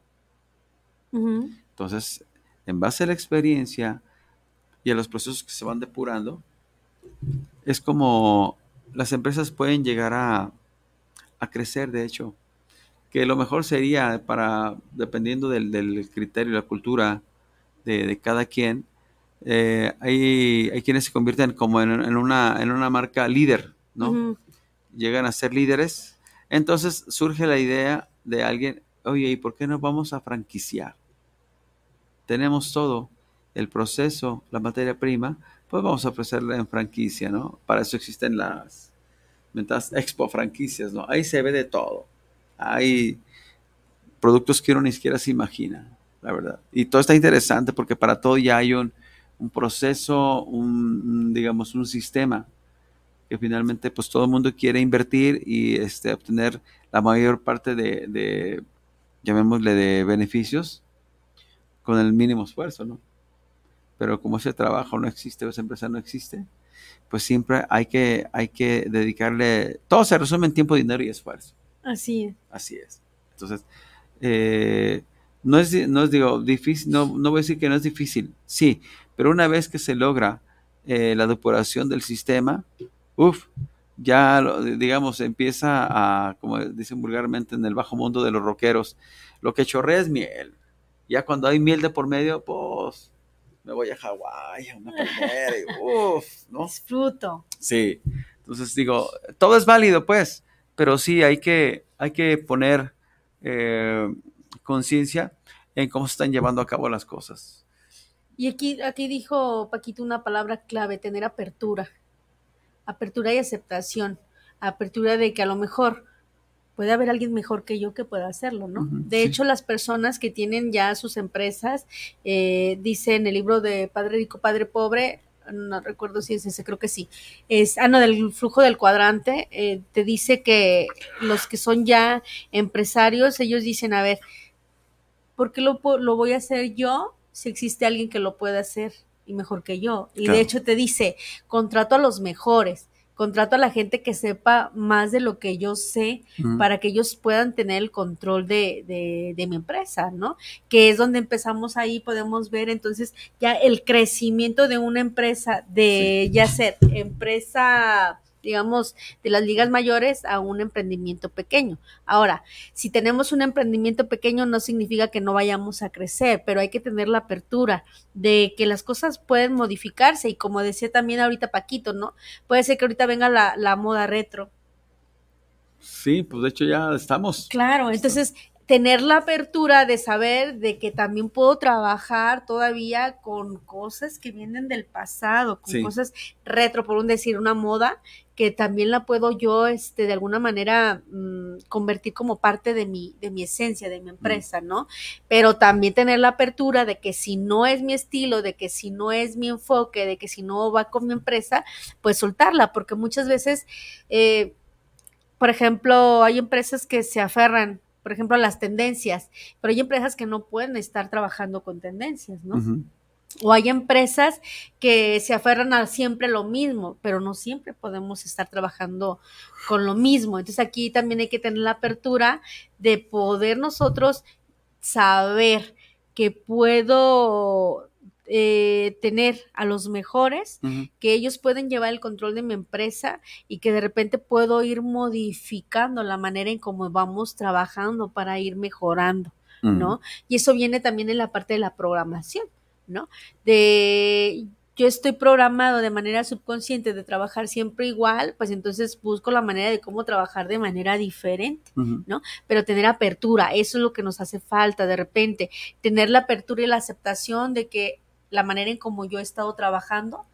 Entonces, en base a la experiencia y a los procesos que se van depurando, es como las empresas pueden llegar a, crecer, de hecho. Que lo mejor sería para, dependiendo del, criterio y la cultura de cada quien, eh, hay, hay, quienes se convierten como en, una, en una marca líder, ¿no? llegan a ser líderes, entonces surge la idea de alguien, oye, ¿y por qué no vamos a franquiciar? Tenemos todo, el proceso, la materia prima, pues vamos a ofrecerla en franquicia, ¿no? Para eso existen las expo franquicias, ¿no? Ahí se ve de todo. Hay productos que uno ni siquiera se imagina, la verdad. Y todo está interesante porque para todo ya hay un, proceso, un, digamos, un sistema que finalmente pues todo el mundo quiere invertir y este, obtener la mayor parte de, de, llamémosle, de beneficios con el mínimo esfuerzo, ¿no? Pero como ese trabajo no existe o esa empresa no existe, pues siempre hay que, hay que dedicarle, todo se resume en tiempo, dinero y esfuerzo. Así es. Así es. Entonces, eh, no es, no es, digo, difícil, no, no voy a decir que no es difícil, sí, pero una vez que se logra eh, la depuración del sistema, uff, ya, digamos, empieza a, como dicen vulgarmente en el bajo mundo de los rockeros, lo que chorrea es miel. Ya cuando hay miel de por medio, pues me voy a Hawái, a una palmera, y uff, ¿no? Disfruto. Sí, entonces digo, todo es válido, pues, pero sí hay que, hay que poner eh, conciencia en cómo se están llevando a cabo las cosas. Y aquí, aquí dijo Paquito una palabra clave, tener apertura. Apertura y aceptación. Apertura de que a lo mejor puede haber alguien mejor que yo que pueda hacerlo, ¿no? de hecho, las personas que tienen ya sus empresas, eh, dice en el libro de Padre Rico, Padre Pobre, no recuerdo si es ese, creo que sí, es, ah, no, del flujo del cuadrante, eh, te dice que los que son ya empresarios, ellos dicen, a ver, ¿por qué lo, lo voy a hacer yo si existe alguien que lo pueda hacer y mejor que yo? Y de hecho te dice, contrato a los mejores contrato a la gente que sepa más de lo que yo sé para que ellos puedan tener el control de, de, de, mi empresa, ¿no? Que es donde empezamos ahí, podemos ver entonces ya el crecimiento de una empresa, de ya ser empresa digamos, de las ligas mayores a un emprendimiento pequeño. Ahora, si tenemos un emprendimiento pequeño no significa que no vayamos a crecer, pero hay que tener la apertura de que las cosas pueden modificarse y como decía también ahorita Paquito, ¿no? Puede ser que ahorita venga la, la moda retro. Sí, pues de hecho ya estamos. Claro, entonces tener la apertura de saber de que también puedo trabajar todavía con cosas que vienen del pasado, con cosas retro, por un decir, una moda que también la puedo yo, este, de alguna manera mm, convertir como parte de mi, de mi esencia, de mi mm. empresa, ¿no? Pero también tener la apertura de que si no es mi estilo, de que si no es mi enfoque, de que si no va con mi empresa, pues soltarla, porque muchas veces, eh, por ejemplo, hay empresas que se aferran por ejemplo, las tendencias, pero hay empresas que no pueden estar trabajando con tendencias, ¿no? O hay empresas que se aferran a siempre lo mismo, pero no siempre podemos estar trabajando con lo mismo. Entonces aquí también hay que tener la apertura de poder nosotros saber que puedo eh, tener a los mejores, que ellos pueden llevar el control de mi empresa y que de repente puedo ir modificando la manera en cómo vamos trabajando para ir mejorando, ¿no? Y eso viene también en la parte de la programación, ¿no? De yo estoy programado de manera subconsciente de trabajar siempre igual, pues entonces busco la manera de cómo trabajar de manera diferente, ¿no? Pero tener apertura, eso es lo que nos hace falta de repente, tener la apertura y la aceptación de que la manera en como yo he estado trabajando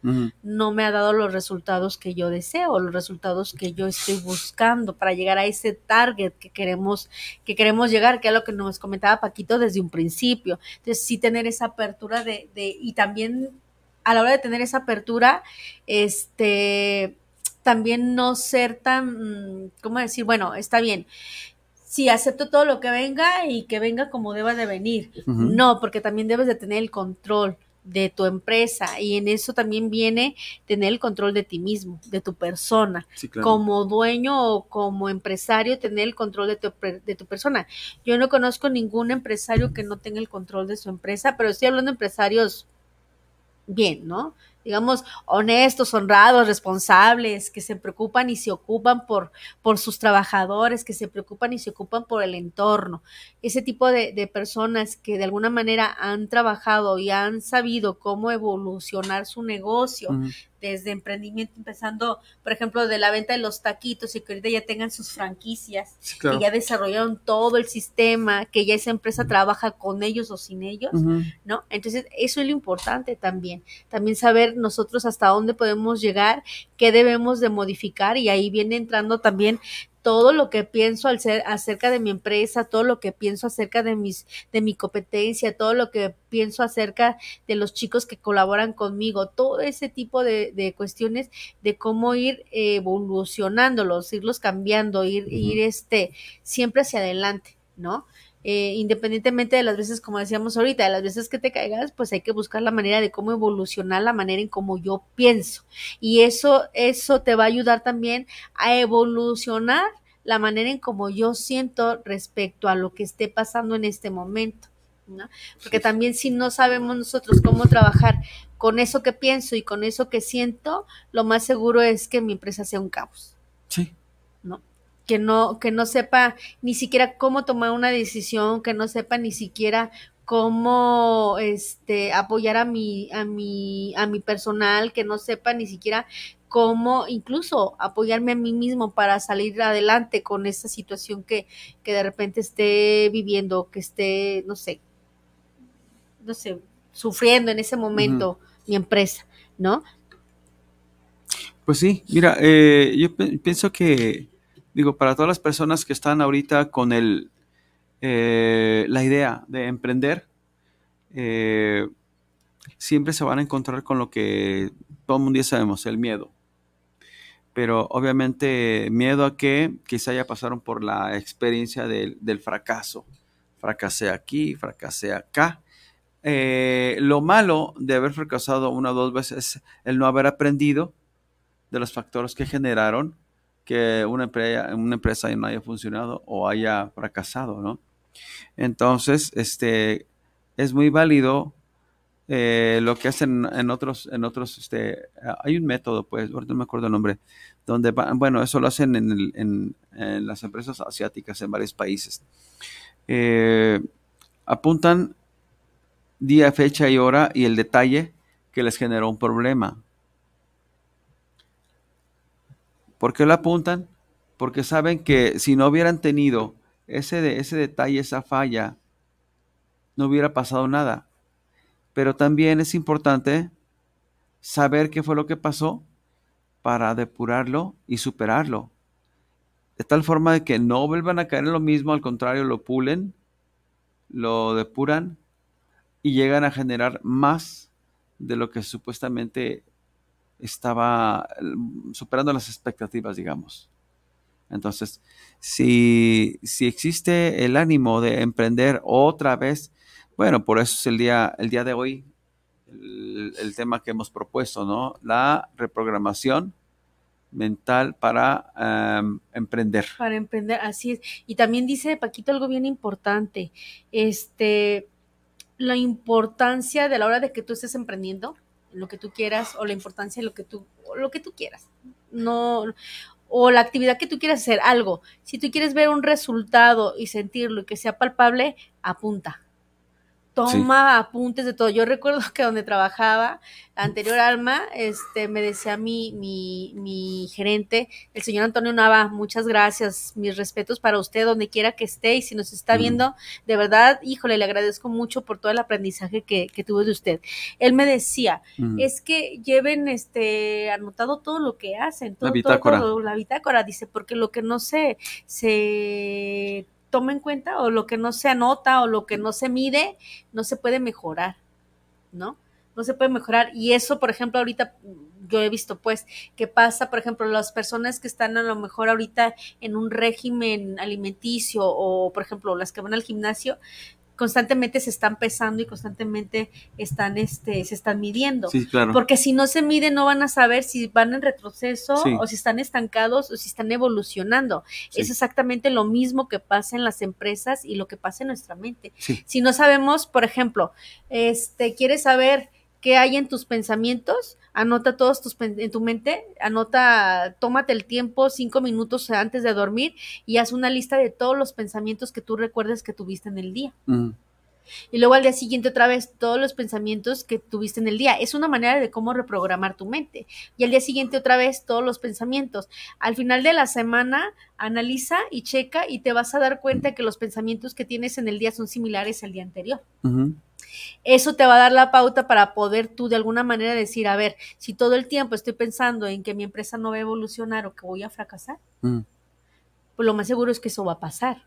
no me ha dado los resultados que yo deseo, los resultados que yo estoy buscando para llegar a ese target que queremos, que queremos llegar, que es lo que nos comentaba Paquito desde un principio. Entonces, sí tener esa apertura de, de y también a la hora de tener esa apertura, este, también no ser tan, ¿cómo decir? Bueno, está bien, sí, acepto todo lo que venga y que venga como deba de venir. No, porque también debes de tener el control de tu empresa y en eso también viene tener el control de ti mismo, de tu persona. Como dueño o como empresario, tener el control de tu, de tu persona. Yo no conozco ningún empresario que no tenga el control de su empresa, pero estoy hablando de empresarios bien, ¿no? Digamos, honestos, honrados, responsables, que se preocupan y se ocupan por, por sus trabajadores, que se preocupan y se ocupan por el entorno. Ese tipo de, personas que de alguna manera han trabajado y han sabido cómo evolucionar su negocio desde emprendimiento, empezando, por ejemplo, de la venta de los taquitos y que ahorita ya tengan sus franquicias, que ya desarrollaron todo el sistema, que ya esa empresa trabaja con ellos o sin ellos, ¿no? Entonces, eso es lo importante también, también saber nosotros hasta dónde podemos llegar, qué debemos de modificar y ahí viene entrando también todo lo que pienso al ser, acerca de mi empresa, todo lo que pienso acerca de mis, de mi competencia, todo lo que pienso acerca de los chicos que colaboran conmigo, todo ese tipo de, de cuestiones de cómo ir evolucionándolos, irlos cambiando, ir, ir este, siempre hacia adelante, ¿no? Eh, independientemente de las veces, como decíamos ahorita, de las veces que te caigas, pues hay que buscar la manera de cómo evolucionar la manera en cómo yo pienso. Y eso, eso te va a ayudar también a evolucionar la manera en cómo yo siento respecto a lo que esté pasando en este momento. ¿no? Porque también si no sabemos nosotros cómo trabajar con eso que pienso y con eso que siento, lo más seguro es que mi empresa sea un caos. Sí. ¿No? Que no, que no sepa ni siquiera cómo tomar una decisión, que no sepa ni siquiera cómo este apoyar a mi, a mi, a mi personal, que no sepa ni siquiera cómo incluso apoyarme a mí mismo para salir adelante con esa situación que, que de repente esté viviendo, que esté, no sé, no sé, sufriendo en ese momento mi empresa, ¿no? Pues sí, mira, eh, yo pienso que digo, para todas las personas que están ahorita con el, eh, la idea de emprender, eh, siempre se van a encontrar con lo que todo el mundo ya sabemos, el miedo. Pero obviamente miedo a que quizá ya pasaron por la experiencia del, fracaso. Fracasé aquí, fracasé acá. Eh, lo malo de haber fracasado una o dos veces es el no haber aprendido de los factores que generaron que una empresa, una empresa no haya funcionado o haya fracasado, ¿no? Entonces, este, es muy válido eh, lo que hacen en otros, en otros, este, hay un método, pues, no me acuerdo el nombre, donde, bueno, eso lo hacen en, las empresas asiáticas en varios países. Eh, apuntan día, fecha y hora y el detalle que les generó un problema. ¿Por qué lo apuntan? Porque saben que si no hubieran tenido ese, de, ese detalle, esa falla, no hubiera pasado nada. Pero también es importante saber qué fue lo que pasó para depurarlo y superarlo. De tal forma de que no vuelvan a caer en lo mismo, al contrario, lo pulen, lo depuran y llegan a generar más de lo que supuestamente estaba superando las expectativas, digamos. Entonces, si, si existe el ánimo de emprender otra vez, bueno, por eso es el día, el día de hoy, el, tema que hemos propuesto, ¿no? La reprogramación mental para em, emprender. Para emprender, así es. Y también dice Paquito algo bien importante, este, la importancia de la hora de que tú estés emprendiendo, lo que tú quieras o la importancia de lo que tú, lo que tú quieras. No, o la actividad que tú quieras hacer, algo. Si tú quieres ver un resultado y sentirlo y que sea palpable, apunta toma apuntes de todo. Yo recuerdo que donde trabajaba, anterior alma, este, me decía mi, mi, mi gerente, el señor Antonio Nava, muchas gracias, mis respetos para usted, donde quiera que esté, y si nos está viendo, de verdad, híjole, le agradezco mucho por todo el aprendizaje que, que tuve de usted. Él me decía, es que lleven este anotado todo lo que hacen, todo, la bitácora. Todo, la bitácora, dice, porque lo que no se, se toma en cuenta o lo que no se anota o lo que no se mide, no se puede mejorar, ¿no? No se puede mejorar. Y eso, por ejemplo, ahorita yo he visto, pues, que pasa, por ejemplo, las personas que están a lo mejor ahorita en un régimen alimenticio o, por ejemplo, las que van al gimnasio, constantemente se están pesando y constantemente están, este, se están midiendo. Sí, claro. Porque si no se miden, no van a saber si van en retroceso o si están estancados o si están evolucionando. Es exactamente lo mismo que pasa en las empresas y lo que pasa en nuestra mente. Si no sabemos, por ejemplo, este, quieres saber qué hay en tus pensamientos, anota todos tus en tu mente, anota, tómate el tiempo, cinco minutos antes de dormir y haz una lista de todos los pensamientos que tú recuerdes que tuviste en el día. Y luego al día siguiente otra vez todos los pensamientos que tuviste en el día. Es una manera de cómo reprogramar tu mente. Y al día siguiente otra vez todos los pensamientos. Al final de la semana analiza y checa y te vas a dar cuenta que los pensamientos que tienes en el día son similares al día anterior. Eso te va a dar la pauta para poder tú de alguna manera decir, a ver, si todo el tiempo estoy pensando en que mi empresa no va a evolucionar o que voy a fracasar, pues lo más seguro es que eso va a pasar.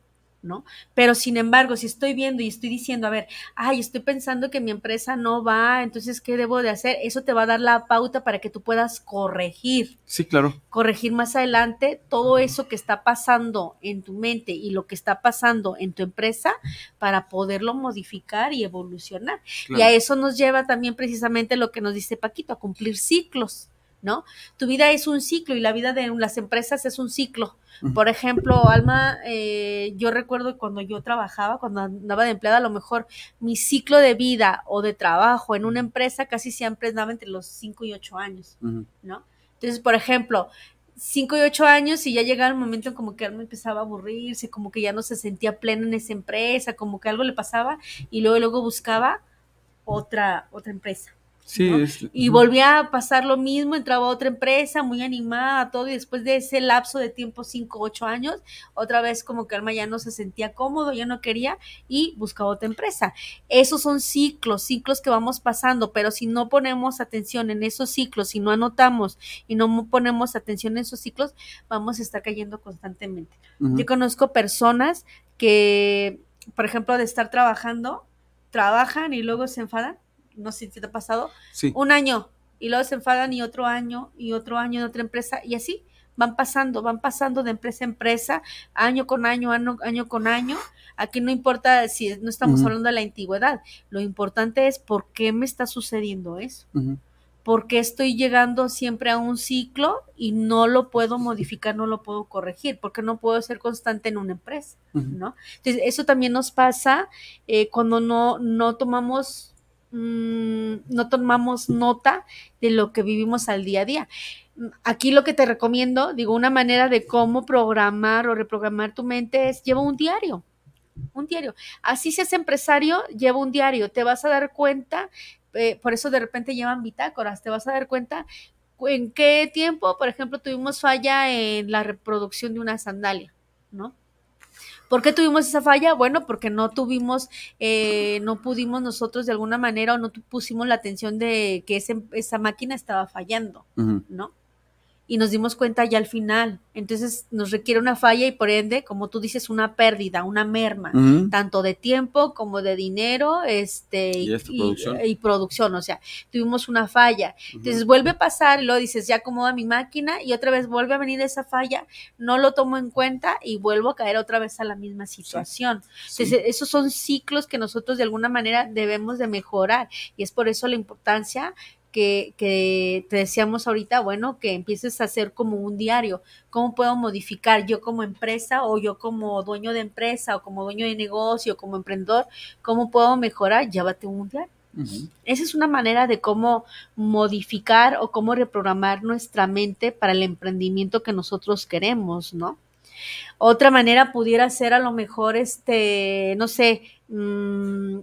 ¿No? Pero sin embargo, si estoy viendo y estoy diciendo, a ver, ay, estoy pensando que mi empresa no va, entonces, ¿qué debo de hacer? Eso te va a dar la pauta para que tú puedas corregir. Sí, claro. Corregir más adelante todo eso que está pasando en tu mente y lo que está pasando en tu empresa para poderlo modificar y evolucionar. Y a eso nos lleva también precisamente lo que nos dice Paquito, a cumplir ciclos. ¿No? Tu vida es un ciclo y la vida de las empresas es un ciclo. Por ejemplo, Alma, eh, yo recuerdo cuando yo trabajaba, cuando andaba de empleada, a lo mejor mi ciclo de vida o de trabajo en una empresa casi siempre andaba entre los 5 y 8 años, ¿no? Entonces, por ejemplo, 5 y 8 años y ya llegaba el momento como que Alma empezaba a aburrirse, como que ya no se sentía plena en esa empresa, como que algo le pasaba y luego luego buscaba otra otra empresa. Sí, y volvía a pasar lo mismo, entraba a otra empresa muy animada, todo, y después de ese lapso de tiempo, cinco, ocho años, otra vez como que Alma ya no se sentía cómodo, ya no quería y buscaba otra empresa. Esos son ciclos, ciclos que vamos pasando, pero si no ponemos atención en esos ciclos, si no anotamos y no ponemos atención en esos ciclos, vamos a estar cayendo constantemente. Yo conozco personas que, por ejemplo, de estar trabajando, trabajan y luego se enfadan no sé si te ha pasado, un año y luego se enfadan y otro año y otro año en otra empresa y así van pasando, van pasando de empresa a empresa, año con año, año, año con año. Aquí no importa si no estamos hablando de la antigüedad, lo importante es por qué me está sucediendo eso. ¿Por qué estoy llegando siempre a un ciclo y no lo puedo modificar, no lo puedo corregir? Porque no puedo ser constante en una empresa, ¿no? Entonces, eso también nos pasa eh, cuando no, no tomamos Mm, no tomamos nota de lo que vivimos al día a día. Aquí lo que te recomiendo, digo, una manera de cómo programar o reprogramar tu mente es lleva un diario, un diario. Así seas empresario, lleva un diario. Te vas a dar cuenta, eh, por eso de repente llevan bitácoras, te vas a dar cuenta en qué tiempo, por ejemplo, tuvimos falla en la reproducción de una sandalia, ¿no? ¿Por qué tuvimos esa falla? Bueno, porque no tuvimos, eh, no pudimos nosotros de alguna manera o no pusimos la atención de que esa máquina estaba fallando, ¿no? Y nos dimos cuenta ya al final. Entonces nos requiere una falla y por ende, como tú dices, una pérdida, una merma, tanto de tiempo como de dinero este, y, producción. O sea, tuvimos una falla. Entonces vuelve a pasar y luego dices, ya acomoda mi máquina y otra vez vuelve a venir esa falla, no lo tomo en cuenta y vuelvo a caer otra vez a la misma situación. Entonces esos son ciclos que nosotros de alguna manera debemos de mejorar y es por eso la importancia que, te decíamos ahorita, bueno, que empieces a hacer como un diario. ¿Cómo puedo modificar yo como empresa o yo como dueño de empresa o como dueño de negocio, o como emprendedor? ¿Cómo puedo mejorar? Llévate un diario. Esa es una manera de cómo modificar o cómo reprogramar nuestra mente para el emprendimiento que nosotros queremos, ¿no? Otra manera pudiera ser a lo mejor, este, no sé, mmm,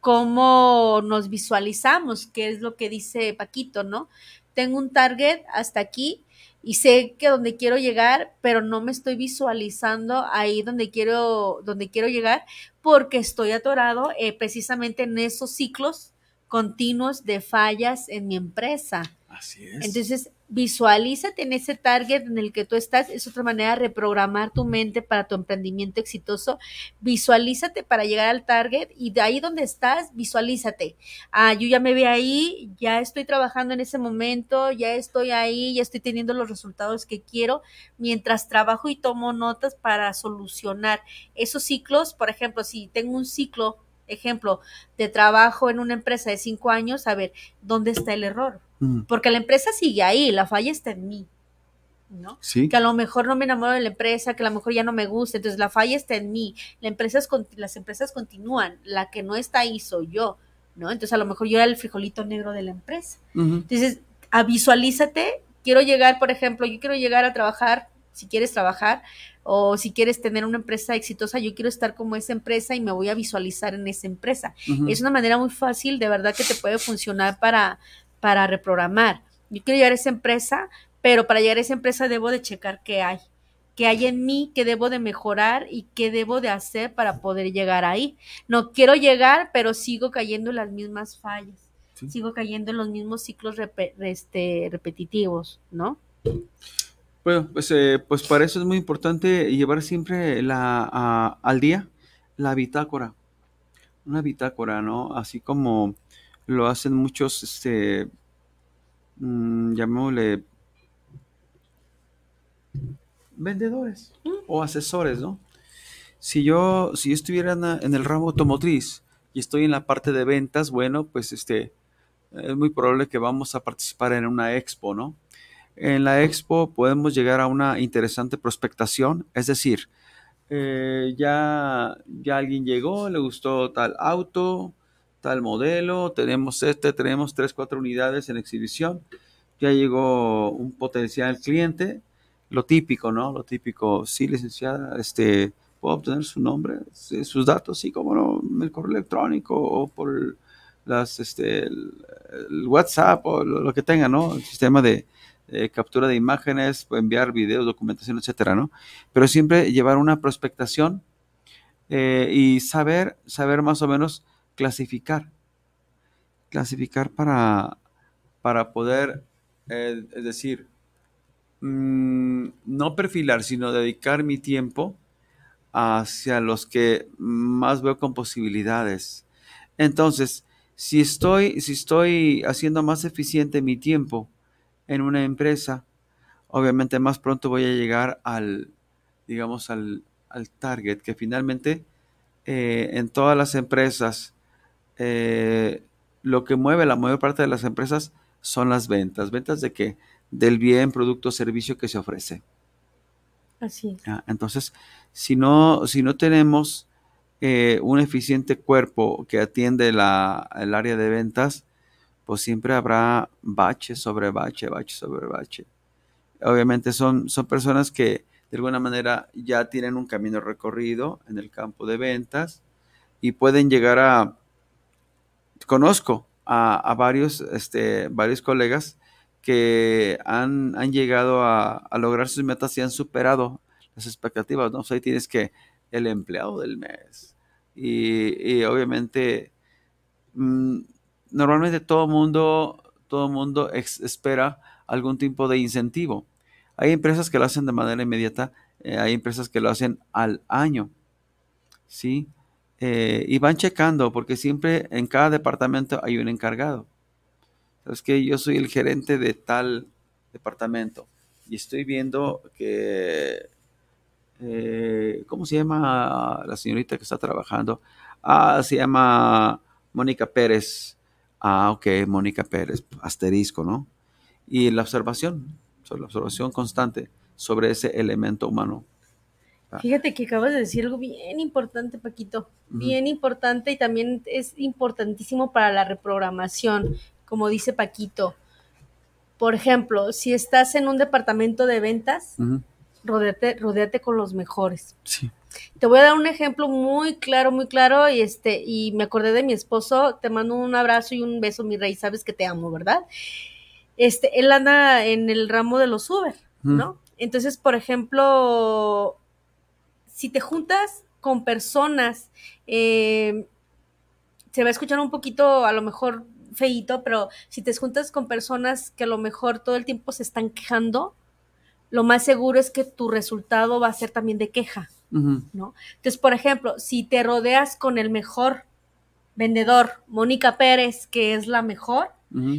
cómo nos visualizamos, que es lo que dice Paquito, ¿no? Tengo un target hasta aquí y sé que donde quiero llegar, pero no me estoy visualizando ahí donde quiero, donde quiero llegar, porque estoy atorado eh, precisamente en esos ciclos continuos de fallas en mi empresa. Así es. Entonces, visualízate en ese target en el que tú estás. Es otra manera de reprogramar tu mente para tu emprendimiento exitoso. Visualízate para llegar al target y de ahí donde estás, visualízate. Ah, yo ya me veo ahí, ya estoy trabajando en ese momento, ya estoy ahí, ya estoy teniendo los resultados que quiero mientras trabajo y tomo notas para solucionar esos ciclos. Por ejemplo, si tengo un ciclo ejemplo, de trabajo en una empresa de cinco años, a ver, ¿dónde está el error? Mm. Porque la empresa sigue ahí, la falla está en mí. ¿no? Sí. Que a lo mejor no me enamoro de la empresa, que a lo mejor ya no me gusta, entonces la falla está en mí. La empresa las empresas continúan, la que no está ahí soy yo, ¿no? Entonces a lo mejor yo era el frijolito negro de la empresa. Entonces, a visualízate, quiero llegar, por ejemplo, yo quiero llegar a trabajar, si quieres trabajar, o si quieres tener una empresa exitosa, yo quiero estar como esa empresa y me voy a visualizar en esa empresa. Es una manera muy fácil, de verdad, que te puede funcionar para, para reprogramar. Yo quiero llegar a esa empresa, pero para llegar a esa empresa debo de checar qué hay qué hay en mí que debo de mejorar y qué debo de hacer para poder llegar ahí. No quiero llegar, pero sigo cayendo en las mismas fallas, sigo cayendo en los mismos ciclos este, repetitivos, ¿no? Bueno, pues, eh, pues para eso es muy importante llevar siempre la, al día la bitácora, una bitácora, ¿no? Así como lo hacen muchos, este, mmm, llamémosle vendedores o asesores, ¿no? Si yo, si yo estuviera en el ramo automotriz y estoy en la parte de ventas, bueno, pues este, es muy probable que vamos a participar en una expo, ¿no? En la expo podemos llegar a una interesante prospectación, es decir, eh, ya, ya alguien llegó, le gustó tal auto, tal modelo, tenemos este, tenemos tres, cuatro unidades en exhibición, ya llegó un potencial cliente, lo típico, ¿no? Lo típico, sí, licenciada, este, puedo obtener su nombre, sus datos, sí, como no, el correo electrónico o por las, este, el, WhatsApp o lo, que tenga, ¿no? El sistema de captura de imágenes, enviar videos, documentación, etcétera, ¿no? Pero siempre llevar una prospectación eh, y saber, saber más o menos clasificar, clasificar para, para poder, eh, es decir, Mm, no perfilar, sino dedicar mi tiempo hacia los que más veo con posibilidades. Entonces, si estoy, si estoy haciendo más eficiente mi tiempo en una empresa, obviamente más pronto voy a llegar al, digamos, al, target, que finalmente eh, en todas las empresas, eh, lo que mueve la mayor parte de las empresas son las ventas. ¿Ventas de qué? del bien, producto o servicio que se ofrece. Así es. Entonces, si no, si no tenemos eh, un eficiente cuerpo que atiende la, el área de ventas, pues siempre habrá bache sobre bache, bache sobre bache. Obviamente son, son personas que de alguna manera ya tienen un camino recorrido en el campo de ventas y pueden llegar a, conozco a, a varios, este, varios colegas que han, llegado a, lograr sus metas y han superado las expectativas, ¿no? O ahí tienes que el empleado del mes. Y, obviamente, mm, normalmente todo mundo, todo mundo espera algún tipo de incentivo. Hay empresas que lo hacen de manera inmediata, eh, hay empresas que lo hacen al año, ¿sí? Eh, y van checando, porque siempre en cada departamento hay un encargado es que yo soy el gerente de tal departamento y estoy viendo que, eh, ¿cómo se llama la señorita que está trabajando? Ah, se llama Mónica Pérez. Ah, ok, Mónica Pérez, asterisco, ¿no? Y la observación, la observación constante sobre ese elemento humano. Ah. Fíjate que acabas de decir algo bien importante, Paquito, bien importante y también es importantísimo para la reprogramación como dice Paquito. Por ejemplo, si estás en un departamento de ventas, rodeate, con los mejores. Sí. Te voy a dar un ejemplo muy claro, muy claro, y este, y me acordé de mi esposo, te mando un abrazo y un beso, mi rey, sabes que te amo, ¿verdad? Este, él anda en el ramo de los Uber, ¿no? Entonces, por ejemplo, si te juntas con personas, eh, se va a escuchar un poquito, a lo mejor feito, pero si te juntas con personas que a lo mejor todo el tiempo se están quejando, lo más seguro es que tu resultado va a ser también de queja, ¿no? Entonces, por ejemplo, si te rodeas con el mejor vendedor, Mónica Pérez, que es la mejor,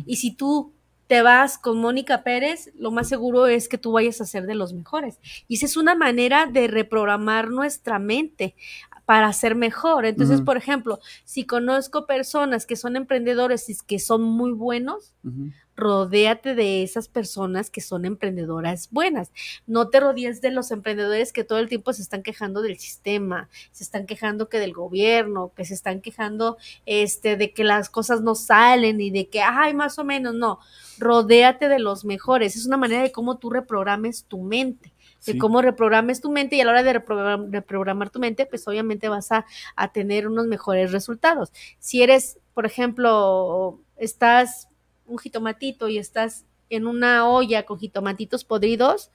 y si tú te vas con Mónica Pérez, lo más seguro es que tú vayas a ser de los mejores. Y esa es una manera de reprogramar nuestra mente para ser mejor. Entonces, por ejemplo, si conozco personas que son emprendedores y que son muy buenos, rodéate de esas personas que son emprendedoras buenas. No te rodees de los emprendedores que todo el tiempo se están quejando del sistema, se están quejando que del gobierno, que se están quejando este de que las cosas no salen y de que ay, más o menos, no. Rodéate de los mejores. Es una manera de cómo tú reprogrames tu mente de cómo reprogrames tu mente y a la hora de reprogramar, tu mente, pues obviamente vas a, a tener unos mejores resultados. Si eres, por ejemplo, estás un jitomatito y estás en una olla con jitomatitos podridos,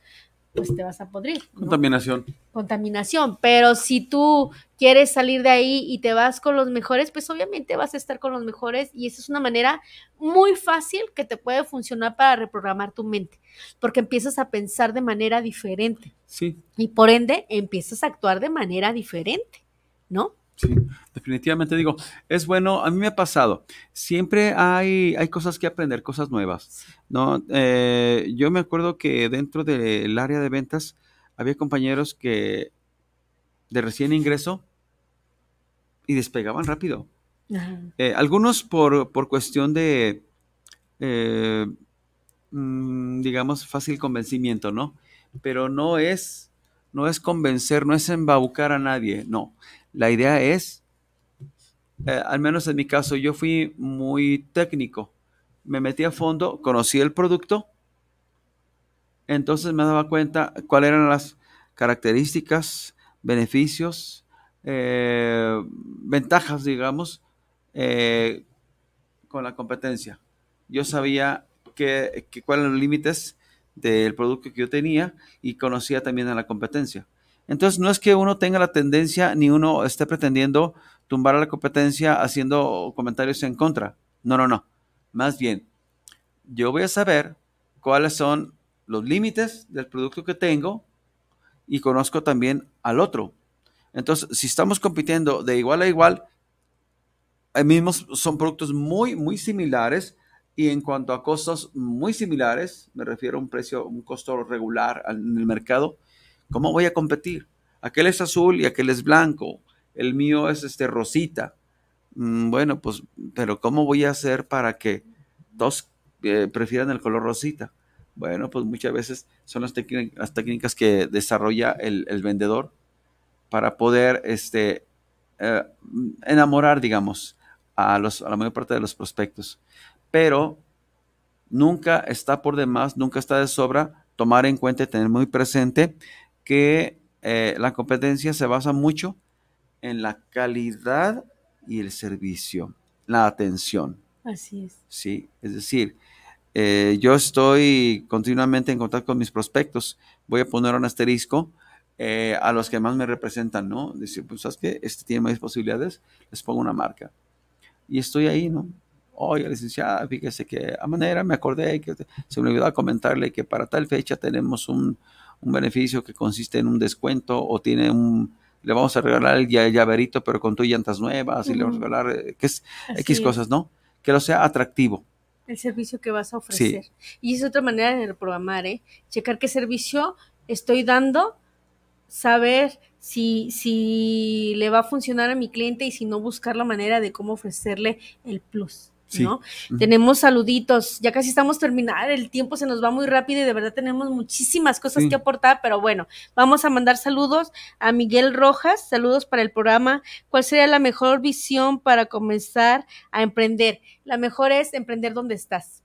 pues te vas a podrir. Contaminación. Contaminación. Pero si tú quieres salir de ahí y te vas con los mejores, pues obviamente vas a estar con los mejores y esa es una manera muy fácil que te puede funcionar para reprogramar tu mente, porque empiezas a pensar de manera diferente. Sí. Y por ende empiezas a actuar de manera diferente, ¿no? Sí, definitivamente digo, es bueno, a mí me ha pasado, siempre hay, hay cosas que aprender, cosas nuevas, ¿no? Eh, yo me acuerdo que dentro del área de ventas había compañeros que de recién ingreso y despegaban rápido. Eh, algunos por, cuestión de, eh, mm, digamos, fácil convencimiento, ¿no? Pero no es, no es convencer, no es embaucar a nadie, no la idea es, eh, al menos en mi caso, yo fui muy técnico. Me metí a fondo, conocí el producto, entonces me daba cuenta cuáles eran las características, beneficios, eh, ventajas, digamos, eh, con la competencia. Yo sabía que, cuáles eran los límites del producto que yo tenía y conocía también a la competencia. Entonces, no es que uno tenga la tendencia ni uno esté pretendiendo tumbar a la competencia haciendo comentarios en contra. No, no, no. Más bien, yo voy a saber cuáles son los límites del producto que tengo y conozco también al otro. Entonces, si estamos compitiendo de igual a igual, mismos son productos muy, muy similares y en cuanto a costos muy similares, me refiero a un precio, un costo regular en el mercado, ¿Cómo voy a competir? Aquel es azul y aquel es blanco. El mío es este rosita. Mm, bueno, pues, pero ¿cómo voy a hacer para que dos eh, prefieran el color rosita? Bueno, pues muchas veces son las, las técnicas que desarrolla el, vendedor para poder este, eh, enamorar, digamos, a, los, a la mayor parte de los prospectos. Pero nunca está por demás, nunca está de sobra tomar en cuenta y tener muy presente que eh, la competencia se basa mucho en la calidad y el servicio, la atención. Así es. Sí, es decir, eh, yo estoy continuamente en contacto con mis prospectos. Voy a poner un asterisco eh, a los que más me representan, ¿no? Decir, pues, ¿sabes qué? Este tiene más posibilidades, les pongo una marca. Y estoy ahí, ¿no? Oye, licenciada, fíjese que a manera me acordé que se me olvidó comentarle que para tal fecha tenemos un, un beneficio que consiste en un descuento o tiene un, le vamos a regalar el llaverito pero con tu llantas nuevas y le vamos a regalar, eh, que es X cosas, ¿no? Que lo sea atractivo. El servicio que vas a ofrecer. Y es otra manera de programar, ¿eh? Checar qué servicio estoy dando, saber si, si le va a funcionar a mi cliente y si no buscar la manera de cómo ofrecerle el plus. ¿No? Tenemos saluditos, ya casi estamos terminando, el tiempo se nos va muy rápido y de verdad tenemos muchísimas cosas que aportar, pero bueno, vamos a mandar saludos a Miguel Rojas, saludos para el programa. ¿Cuál sería la mejor visión para comenzar a emprender? La mejor es emprender donde estás.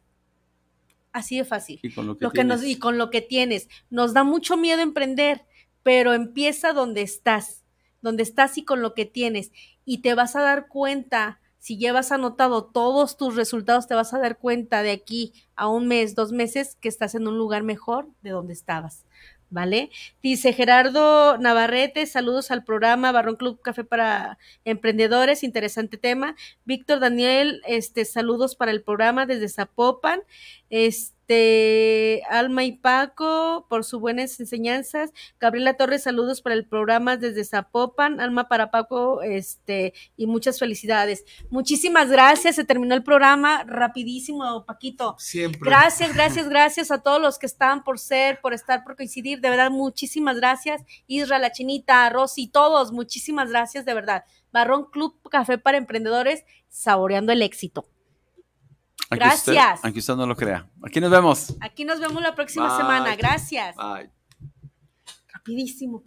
Así de fácil. Y con lo que, y con lo que tienes. Nos da mucho miedo emprender, pero empieza donde estás, donde estás y con lo que tienes. Y te vas a dar cuenta si llevas anotado todos tus resultados, te vas a dar cuenta de aquí a un mes, dos meses, que estás en un lugar mejor de donde estabas. ¿Vale? Dice Gerardo Navarrete, saludos al programa Barrón Club Café para Emprendedores, interesante tema. Víctor Daniel, este, saludos para el programa desde Zapopan. Este, este, Alma y Paco, por sus buenas enseñanzas. Gabriela Torres, saludos para el programa desde Zapopan. Alma para Paco, este, y muchas felicidades. Muchísimas gracias. Se terminó el programa rapidísimo, Paquito. Siempre. Gracias, gracias, gracias a todos los que están por ser, por estar, por coincidir. De verdad, muchísimas gracias. Isra, la chinita, Rosy, todos, muchísimas gracias, de verdad. Barrón Club Café para Emprendedores, saboreando el éxito. Gracias. Aunque usted, no lo crea. Aquí nos vemos. Aquí nos vemos la próxima semana. Gracias. Bye. Rapidísimo.